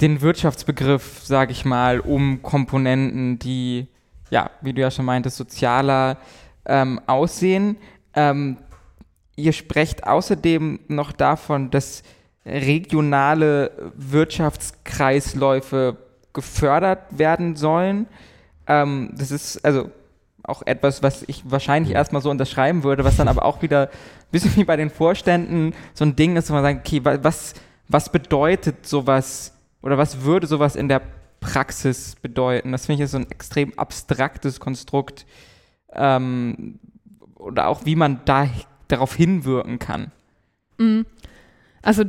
den Wirtschaftsbegriff, sage ich mal, um Komponenten, die, ja, wie du ja schon meintest, sozialer ähm, aussehen. Ähm, ihr sprecht außerdem noch davon, dass regionale Wirtschaftskreisläufe gefördert werden sollen. Ähm, das ist also auch etwas, was ich wahrscheinlich erstmal so unterschreiben würde, was dann aber auch wieder ein bisschen wie bei den Vorständen so ein Ding ist, wo man sagt, okay, was, was bedeutet sowas oder was würde sowas in der Praxis bedeuten? Das finde ich ist so ein extrem abstraktes Konstrukt ähm, oder auch wie man da darauf hinwirken kann. Mhm. Also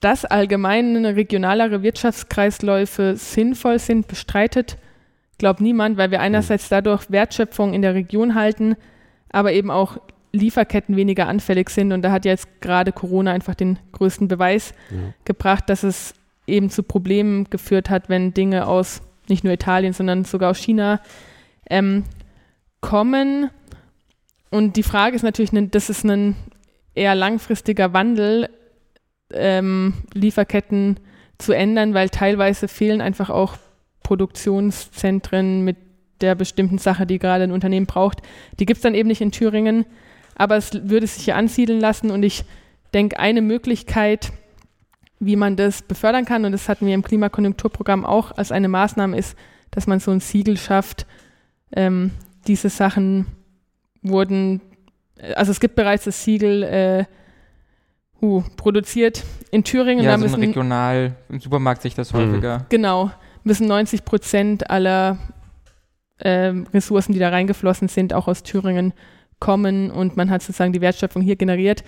dass allgemeine regionalere Wirtschaftskreisläufe sinnvoll sind, bestreitet glaube niemand, weil wir mhm. einerseits dadurch Wertschöpfung in der Region halten, aber eben auch Lieferketten weniger anfällig sind. Und da hat jetzt gerade Corona einfach den größten Beweis ja. gebracht, dass es eben zu Problemen geführt hat, wenn Dinge aus nicht nur Italien, sondern sogar aus China ähm, kommen. Und die Frage ist natürlich, das ist ein eher langfristiger Wandel, ähm, Lieferketten zu ändern, weil teilweise fehlen einfach auch Produktionszentren mit der bestimmten Sache, die gerade ein Unternehmen braucht. Die gibt es dann eben nicht in Thüringen, aber es würde sich hier ansiedeln lassen und ich denke, eine Möglichkeit, wie man das befördern kann, und das hatten wir im Klimakonjunkturprogramm auch als eine Maßnahme, ist, dass man so ein Siegel schafft. Ähm, diese Sachen wurden, also es gibt bereits das Siegel äh, uh, produziert in Thüringen. Ja, da so regional, im Supermarkt sich das häufiger. Mhm. Genau müssen 90 Prozent aller äh, Ressourcen, die da reingeflossen sind, auch aus Thüringen kommen und man hat sozusagen die Wertschöpfung hier generiert.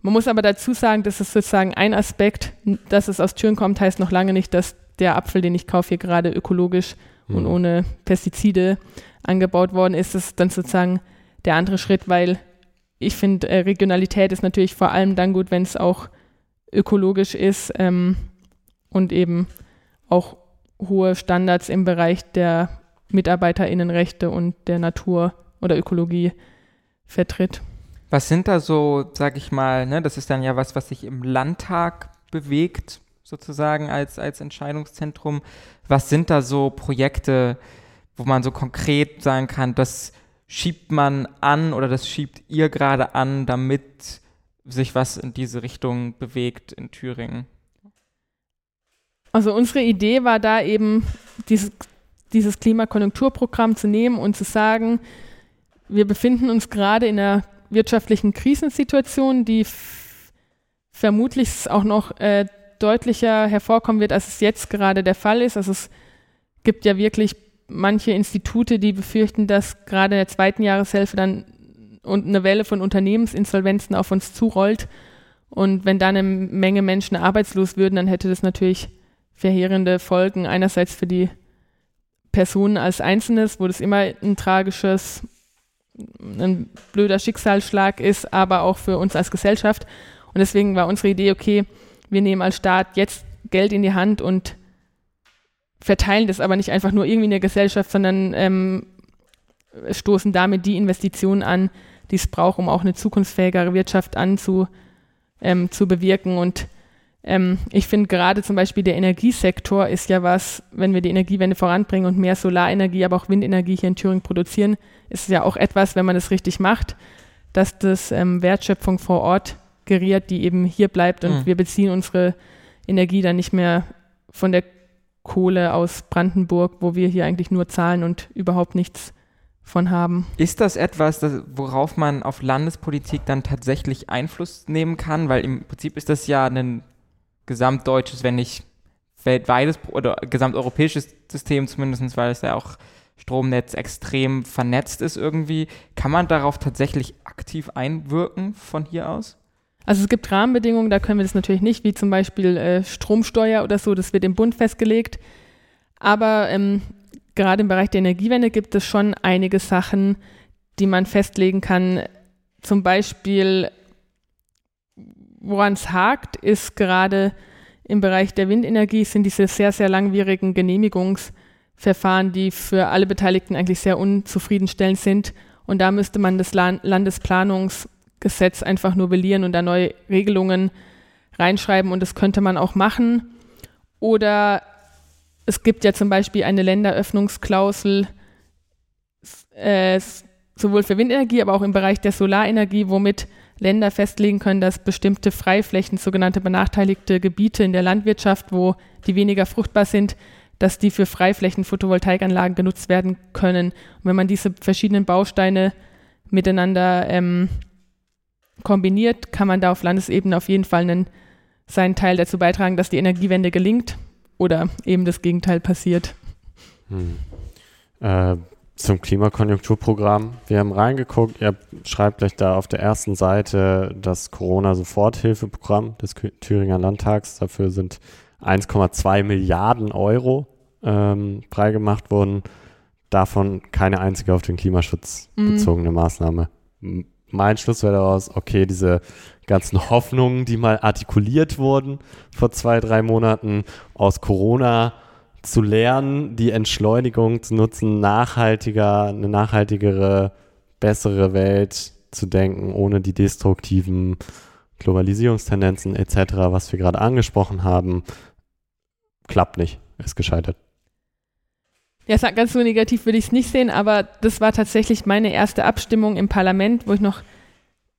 Man muss aber dazu sagen, das ist sozusagen ein Aspekt, dass es aus Thüringen kommt, heißt noch lange nicht, dass der Apfel, den ich kaufe, hier gerade ökologisch mhm. und ohne Pestizide angebaut worden ist. Das ist dann sozusagen der andere Schritt, weil ich finde, äh, Regionalität ist natürlich vor allem dann gut, wenn es auch ökologisch ist ähm, und eben auch hohe Standards im Bereich der Mitarbeiterinnenrechte und der Natur oder Ökologie vertritt. Was sind da so, sag ich mal, ne, das ist dann ja was, was sich im Landtag bewegt, sozusagen als, als Entscheidungszentrum. Was sind da so Projekte, wo man so konkret sagen kann, das schiebt man an oder das schiebt ihr gerade an, damit sich was in diese Richtung bewegt in Thüringen? Also unsere Idee war da eben, dieses, dieses Klimakonjunkturprogramm zu nehmen und zu sagen, wir befinden uns gerade in einer wirtschaftlichen Krisensituation, die vermutlich auch noch äh, deutlicher hervorkommen wird, als es jetzt gerade der Fall ist. Also es gibt ja wirklich manche Institute, die befürchten, dass gerade in der zweiten Jahreshälfte dann und eine Welle von Unternehmensinsolvenzen auf uns zurollt. Und wenn dann eine Menge Menschen arbeitslos würden, dann hätte das natürlich verheerende Folgen. Einerseits für die Personen als Einzelnes, wo das immer ein tragisches, ein blöder Schicksalsschlag ist, aber auch für uns als Gesellschaft. Und deswegen war unsere Idee, okay, wir nehmen als Staat jetzt Geld in die Hand und verteilen das aber nicht einfach nur irgendwie in der Gesellschaft, sondern ähm, stoßen damit die Investitionen an, die es braucht, um auch eine zukunftsfähigere Wirtschaft anzu, ähm, zu bewirken. Und ähm, ich finde gerade zum Beispiel der Energiesektor ist ja was, wenn wir die Energiewende voranbringen und mehr Solarenergie, aber auch Windenergie hier in Thüringen produzieren, ist ja auch etwas, wenn man das richtig macht, dass das ähm, Wertschöpfung vor Ort geriert, die eben hier bleibt und mhm. wir beziehen unsere Energie dann nicht mehr von der Kohle aus Brandenburg, wo wir hier eigentlich nur zahlen und überhaupt nichts von haben. Ist das etwas, das, worauf man auf Landespolitik dann tatsächlich Einfluss nehmen kann? Weil im Prinzip ist das ja ein gesamtdeutsches, wenn nicht weltweites oder gesamteuropäisches System zumindest, weil es ja auch Stromnetz extrem vernetzt ist irgendwie. Kann man darauf tatsächlich aktiv einwirken von hier aus? Also es gibt Rahmenbedingungen, da können wir das natürlich nicht, wie zum Beispiel äh, Stromsteuer oder so, das wird im Bund festgelegt. Aber ähm, gerade im Bereich der Energiewende gibt es schon einige Sachen, die man festlegen kann. Zum Beispiel, woran es hakt, ist gerade im Bereich der Windenergie sind diese sehr, sehr langwierigen Genehmigungsverfahren, die für alle Beteiligten eigentlich sehr unzufriedenstellend sind. Und da müsste man das Landesplanungs- Gesetz einfach novellieren und da neue Regelungen reinschreiben und das könnte man auch machen. Oder es gibt ja zum Beispiel eine Länderöffnungsklausel, äh, sowohl für Windenergie, aber auch im Bereich der Solarenergie, womit Länder festlegen können, dass bestimmte Freiflächen, sogenannte benachteiligte Gebiete in der Landwirtschaft, wo die weniger fruchtbar sind, dass die für Freiflächen Photovoltaikanlagen genutzt werden können. Und wenn man diese verschiedenen Bausteine miteinander ähm, kombiniert, kann man da auf Landesebene auf jeden Fall einen, seinen Teil dazu beitragen, dass die Energiewende gelingt oder eben das Gegenteil passiert. Hm. Äh, zum Klimakonjunkturprogramm. Wir haben reingeguckt, ihr schreibt gleich da auf der ersten Seite das Corona-Soforthilfeprogramm des Thüringer Landtags. Dafür sind 1,2 Milliarden Euro ähm, freigemacht worden. Davon keine einzige auf den Klimaschutz mhm. bezogene mm. Maßnahme mein Schluss wäre daraus, okay, diese ganzen Hoffnungen, die mal artikuliert wurden vor zwei, drei Monaten aus Corona zu lernen, die Entschleunigung zu nutzen, nachhaltiger, eine nachhaltigere, bessere Welt zu denken, ohne die destruktiven Globalisierungstendenzen etc., was wir gerade angesprochen haben, klappt nicht, ist gescheitert. Ja, ganz so negativ würde ich es nicht sehen, aber das war tatsächlich meine erste Abstimmung im Parlament, wo ich noch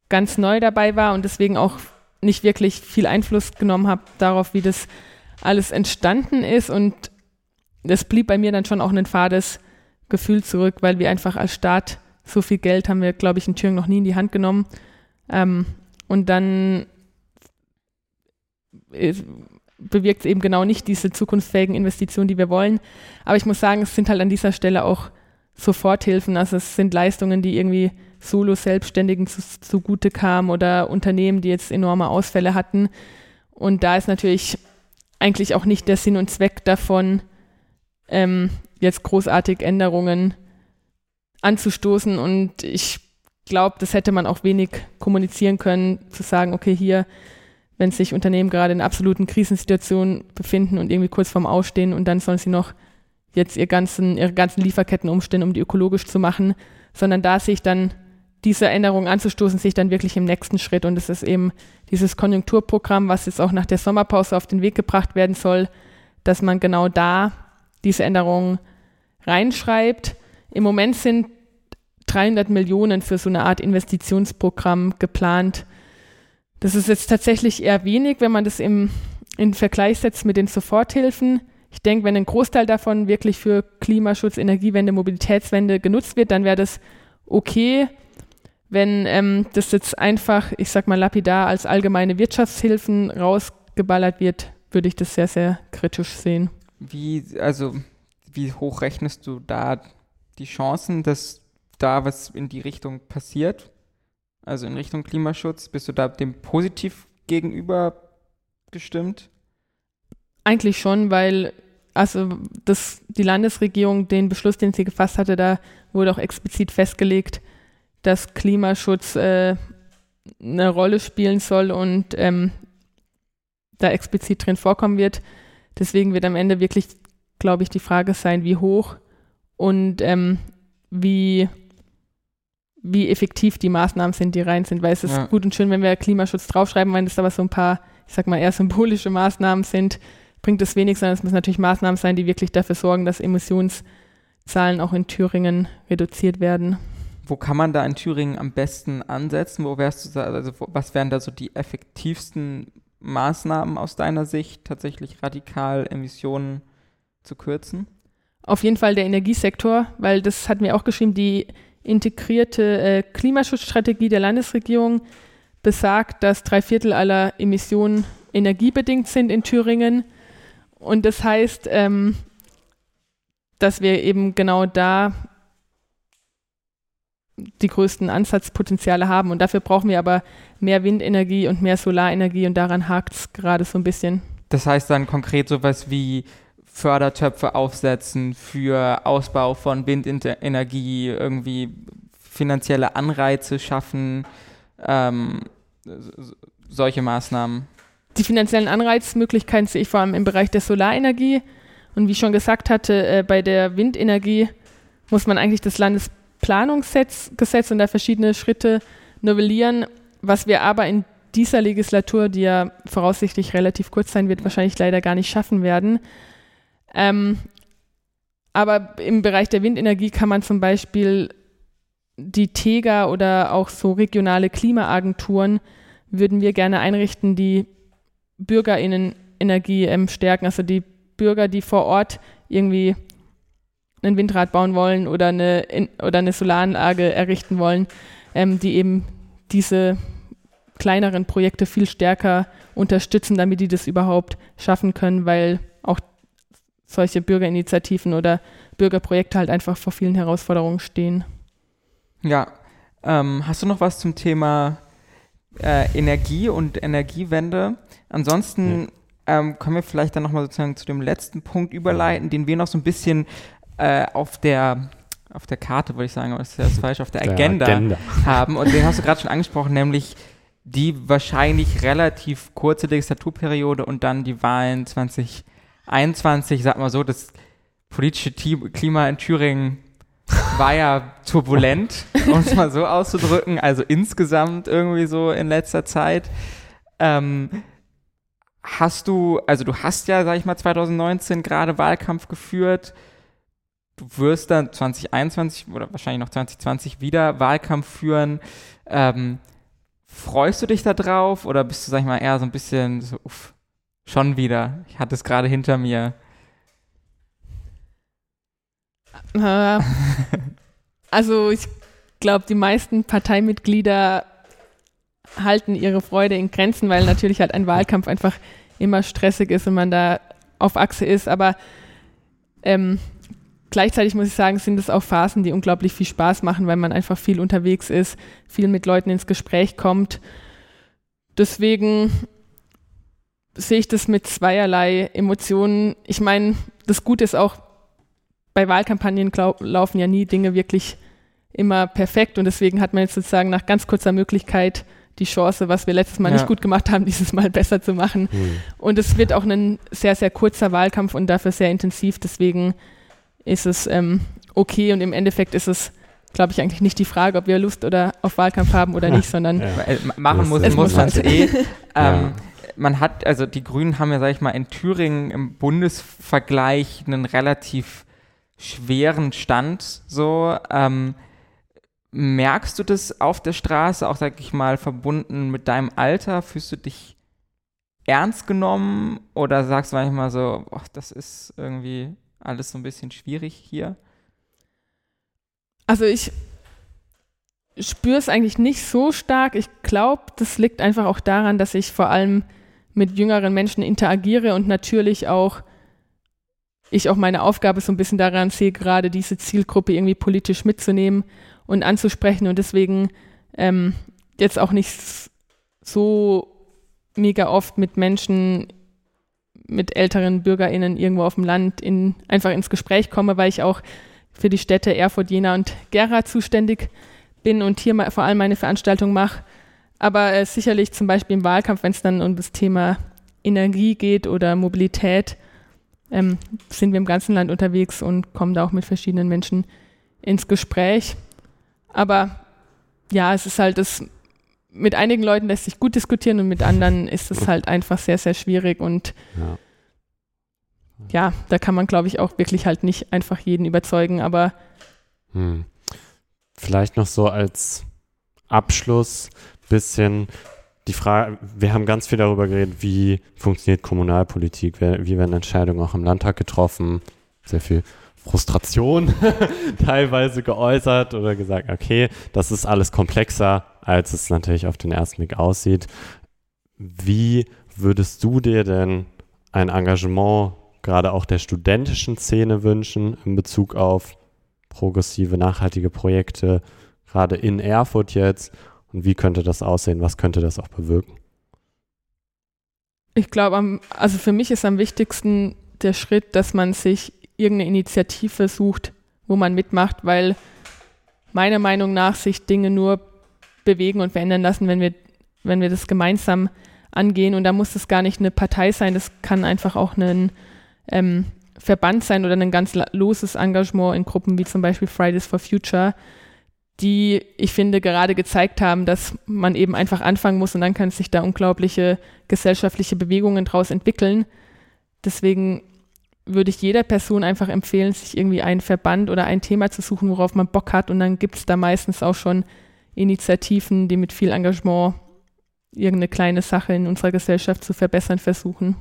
ganz neu dabei war und deswegen auch nicht wirklich viel Einfluss genommen habe darauf, wie das alles entstanden ist. Und es blieb bei mir dann schon auch ein fades Gefühl zurück, weil wir einfach als Staat so viel Geld haben wir, glaube ich, in Thüringen noch nie in die Hand genommen. Ähm, und dann bewirkt es eben genau nicht diese zukunftsfähigen Investitionen, die wir wollen. Aber ich muss sagen, es sind halt an dieser Stelle auch Soforthilfen. Also es sind Leistungen, die irgendwie Solo-Selbstständigen zu, zugute kamen oder Unternehmen, die jetzt enorme Ausfälle hatten. Und da ist natürlich eigentlich auch nicht der Sinn und Zweck davon, ähm, jetzt großartig Änderungen anzustoßen. Und ich glaube, das hätte man auch wenig kommunizieren können, zu sagen, okay, hier wenn sich Unternehmen gerade in absoluten Krisensituationen befinden und irgendwie kurz vorm Ausstehen und dann sollen sie noch jetzt ihr ganzen, ihre ganzen Lieferketten umstellen, um die ökologisch zu machen, sondern da sich dann diese Änderungen anzustoßen, sich dann wirklich im nächsten Schritt. Und es ist eben dieses Konjunkturprogramm, was jetzt auch nach der Sommerpause auf den Weg gebracht werden soll, dass man genau da diese Änderungen reinschreibt. Im Moment sind 300 Millionen für so eine Art Investitionsprogramm geplant. Das ist jetzt tatsächlich eher wenig, wenn man das im, in Vergleich setzt mit den Soforthilfen. Ich denke, wenn ein Großteil davon wirklich für Klimaschutz, Energiewende, Mobilitätswende genutzt wird, dann wäre das okay. Wenn ähm, das jetzt einfach, ich sag mal lapidar, als allgemeine Wirtschaftshilfen rausgeballert wird, würde ich das sehr, sehr kritisch sehen. Wie, also, wie hoch rechnest du da die Chancen, dass da was in die Richtung passiert? Also in Richtung Klimaschutz? Bist du da dem positiv gegenüber gestimmt? Eigentlich schon, weil also das, die Landesregierung, den Beschluss, den sie gefasst hatte, da wurde auch explizit festgelegt, dass Klimaschutz äh, eine Rolle spielen soll und ähm, da explizit drin vorkommen wird. Deswegen wird am Ende wirklich, glaube ich, die Frage sein, wie hoch und ähm, wie, wie effektiv die Maßnahmen sind, die rein sind. Weil es ist ja. gut und schön, wenn wir Klimaschutz draufschreiben, wenn es aber so ein paar, ich sag mal, eher symbolische Maßnahmen sind, bringt es wenig, sondern es müssen natürlich Maßnahmen sein, die wirklich dafür sorgen, dass Emissionszahlen auch in Thüringen reduziert werden. Wo kann man da in Thüringen am besten ansetzen? Wo wärst du, also was wären da so die effektivsten Maßnahmen aus deiner Sicht, tatsächlich radikal Emissionen zu kürzen? Auf jeden Fall der Energiesektor, weil das hat mir auch geschrieben, die integrierte äh, Klimaschutzstrategie der Landesregierung besagt, dass drei Viertel aller Emissionen energiebedingt sind in Thüringen. Und das heißt, ähm, dass wir eben genau da die größten Ansatzpotenziale haben. Und dafür brauchen wir aber mehr Windenergie und mehr Solarenergie und daran hakt es gerade so ein bisschen. Das heißt dann konkret sowas wie Fördertöpfe aufsetzen für Ausbau von Windenergie, irgendwie finanzielle Anreize schaffen, ähm, solche Maßnahmen. Die finanziellen Anreizmöglichkeiten sehe ich vor allem im Bereich der Solarenergie. Und wie ich schon gesagt hatte, äh, bei der Windenergie muss man eigentlich das Landesplanungsgesetz und da verschiedene Schritte novellieren. Was wir aber in dieser Legislatur, die ja voraussichtlich relativ kurz sein wird, wahrscheinlich leider gar nicht schaffen werden. Ähm, aber im Bereich der Windenergie kann man zum Beispiel die TEGA oder auch so regionale Klimaagenturen würden wir gerne einrichten, die BürgerInnen-Energie ähm, stärken, also die Bürger, die vor Ort irgendwie ein Windrad bauen wollen oder eine, in, oder eine Solaranlage errichten wollen, ähm, die eben diese kleineren Projekte viel stärker unterstützen, damit die das überhaupt schaffen können, weil auch solche Bürgerinitiativen oder Bürgerprojekte halt einfach vor vielen Herausforderungen stehen. Ja, ähm, hast du noch was zum Thema äh, Energie und Energiewende? Ansonsten ja. ähm, können wir vielleicht dann nochmal sozusagen zu dem letzten Punkt überleiten, den wir noch so ein bisschen äh, auf der auf der Karte, würde ich sagen, aber das ist ja falsch, auf der, der Agenda, Agenda, haben. Und den hast du gerade schon angesprochen, nämlich die wahrscheinlich relativ kurze Legislaturperiode und dann die Wahlen 2021, sag mal so, das politische Klima in Thüringen war ja turbulent, um es mal so auszudrücken, also insgesamt irgendwie so in letzter Zeit. Ähm, hast du, also du hast ja, sag ich mal, 2019 gerade Wahlkampf geführt. Du wirst dann 2021 oder wahrscheinlich noch 2020 wieder Wahlkampf führen. Ähm, freust du dich da drauf oder bist du, sag ich mal, eher so ein bisschen so, uff, schon wieder? Ich hatte es gerade hinter mir. Äh, also ich glaube, die meisten Parteimitglieder halten ihre Freude in Grenzen, weil natürlich halt ein Wahlkampf einfach immer stressig ist und man da auf Achse ist. Aber ähm, gleichzeitig muss ich sagen, sind es auch Phasen, die unglaublich viel Spaß machen, weil man einfach viel unterwegs ist, viel mit Leuten ins Gespräch kommt. Deswegen sehe ich das mit zweierlei Emotionen. Ich meine, das Gute ist auch, bei Wahlkampagnen glaub, laufen ja nie Dinge wirklich immer perfekt und deswegen hat man jetzt sozusagen nach ganz kurzer Möglichkeit die Chance, was wir letztes Mal ja. nicht gut gemacht haben, dieses Mal besser zu machen. Mhm. Und es wird auch ein sehr, sehr kurzer Wahlkampf und dafür sehr intensiv. Deswegen ist es ähm, okay und im Endeffekt ist es, glaube ich, eigentlich nicht die Frage, ob wir Lust oder auf Wahlkampf haben oder nicht, sondern ja. Äh, machen muss, es muss man es eh. ähm, ja. Man hat, also die Grünen haben ja, sag ich mal, in Thüringen im Bundesvergleich einen relativ schweren Stand so. Ähm, merkst du das auf der Straße, auch sag ich mal, verbunden mit deinem Alter? Fühlst du dich ernst genommen oder sagst du manchmal so, ach, das ist irgendwie alles so ein bisschen schwierig hier? Also ich spüre es eigentlich nicht so stark. Ich glaube, das liegt einfach auch daran, dass ich vor allem mit jüngeren Menschen interagiere und natürlich auch ich auch meine Aufgabe so ein bisschen daran sehe, gerade diese Zielgruppe irgendwie politisch mitzunehmen und anzusprechen und deswegen ähm, jetzt auch nicht so mega oft mit Menschen, mit älteren BürgerInnen irgendwo auf dem Land in, einfach ins Gespräch komme, weil ich auch für die Städte Erfurt, Jena und Gera zuständig bin und hier vor allem meine Veranstaltung mache. Aber äh, sicherlich zum Beispiel im Wahlkampf, wenn es dann um das Thema Energie geht oder Mobilität, ähm, sind wir im ganzen Land unterwegs und kommen da auch mit verschiedenen Menschen ins Gespräch. Aber ja, es ist halt das, mit einigen Leuten lässt sich gut diskutieren und mit anderen ist es halt einfach sehr, sehr schwierig und ja, ja da kann man, glaube ich, auch wirklich halt nicht einfach jeden überzeugen, aber hm. Vielleicht noch so als Abschluss bisschen die Frage, wir haben ganz viel darüber geredet, wie funktioniert Kommunalpolitik, wie werden Entscheidungen auch im Landtag getroffen, sehr viel Frustration teilweise geäußert oder gesagt, okay, das ist alles komplexer, als es natürlich auf den ersten Blick aussieht. Wie würdest du dir denn ein Engagement gerade auch der studentischen Szene wünschen in Bezug auf progressive, nachhaltige Projekte, gerade in Erfurt jetzt? Und wie könnte das aussehen? Was könnte das auch bewirken? Ich glaube, also für mich ist am wichtigsten der Schritt, dass man sich irgendeine Initiative sucht, wo man mitmacht, weil meiner Meinung nach sich Dinge nur bewegen und verändern lassen, wenn wir, wenn wir das gemeinsam angehen. Und da muss es gar nicht eine Partei sein, das kann einfach auch ein ähm, Verband sein oder ein ganz loses Engagement in Gruppen wie zum Beispiel Fridays for Future, die, ich finde, gerade gezeigt haben, dass man eben einfach anfangen muss und dann kann sich da unglaubliche gesellschaftliche Bewegungen daraus entwickeln. Deswegen würde ich jeder Person einfach empfehlen, sich irgendwie einen Verband oder ein Thema zu suchen, worauf man Bock hat. Und dann gibt es da meistens auch schon Initiativen, die mit viel Engagement irgendeine kleine Sache in unserer Gesellschaft zu verbessern versuchen.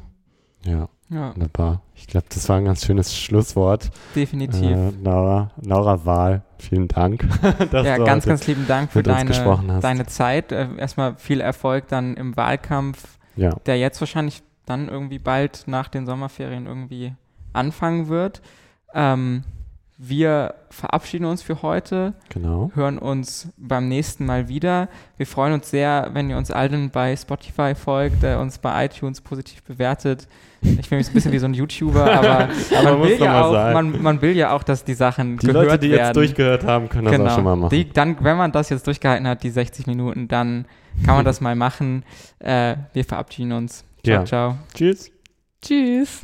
Ja, ja. wunderbar. Ich glaube, das war ein ganz schönes Schlusswort. Definitiv. Äh, Laura, Laura Wahl, vielen Dank. ja, ganz, ganz lieben Dank für deine, deine Zeit. Äh, erstmal viel Erfolg dann im Wahlkampf, ja. der jetzt wahrscheinlich dann irgendwie bald nach den Sommerferien irgendwie anfangen wird. Ähm, wir verabschieden uns für heute. Genau. Hören uns beim nächsten Mal wieder. Wir freuen uns sehr, wenn ihr uns allen bei Spotify folgt, äh, uns bei iTunes positiv bewertet. Ich fühle mich ein bisschen wie so ein YouTuber, aber, aber man, will ja auch, man, man, will ja auch, dass die Sachen die gehört Leute, die werden. jetzt durchgehört haben, können das genau. auch schon mal machen. Die, dann, wenn man das jetzt durchgehalten hat, die 60 Minuten, dann kann man das mal machen. Äh, wir verabschieden uns. Ciao, ja. ciao. Tschüss. Tschüss.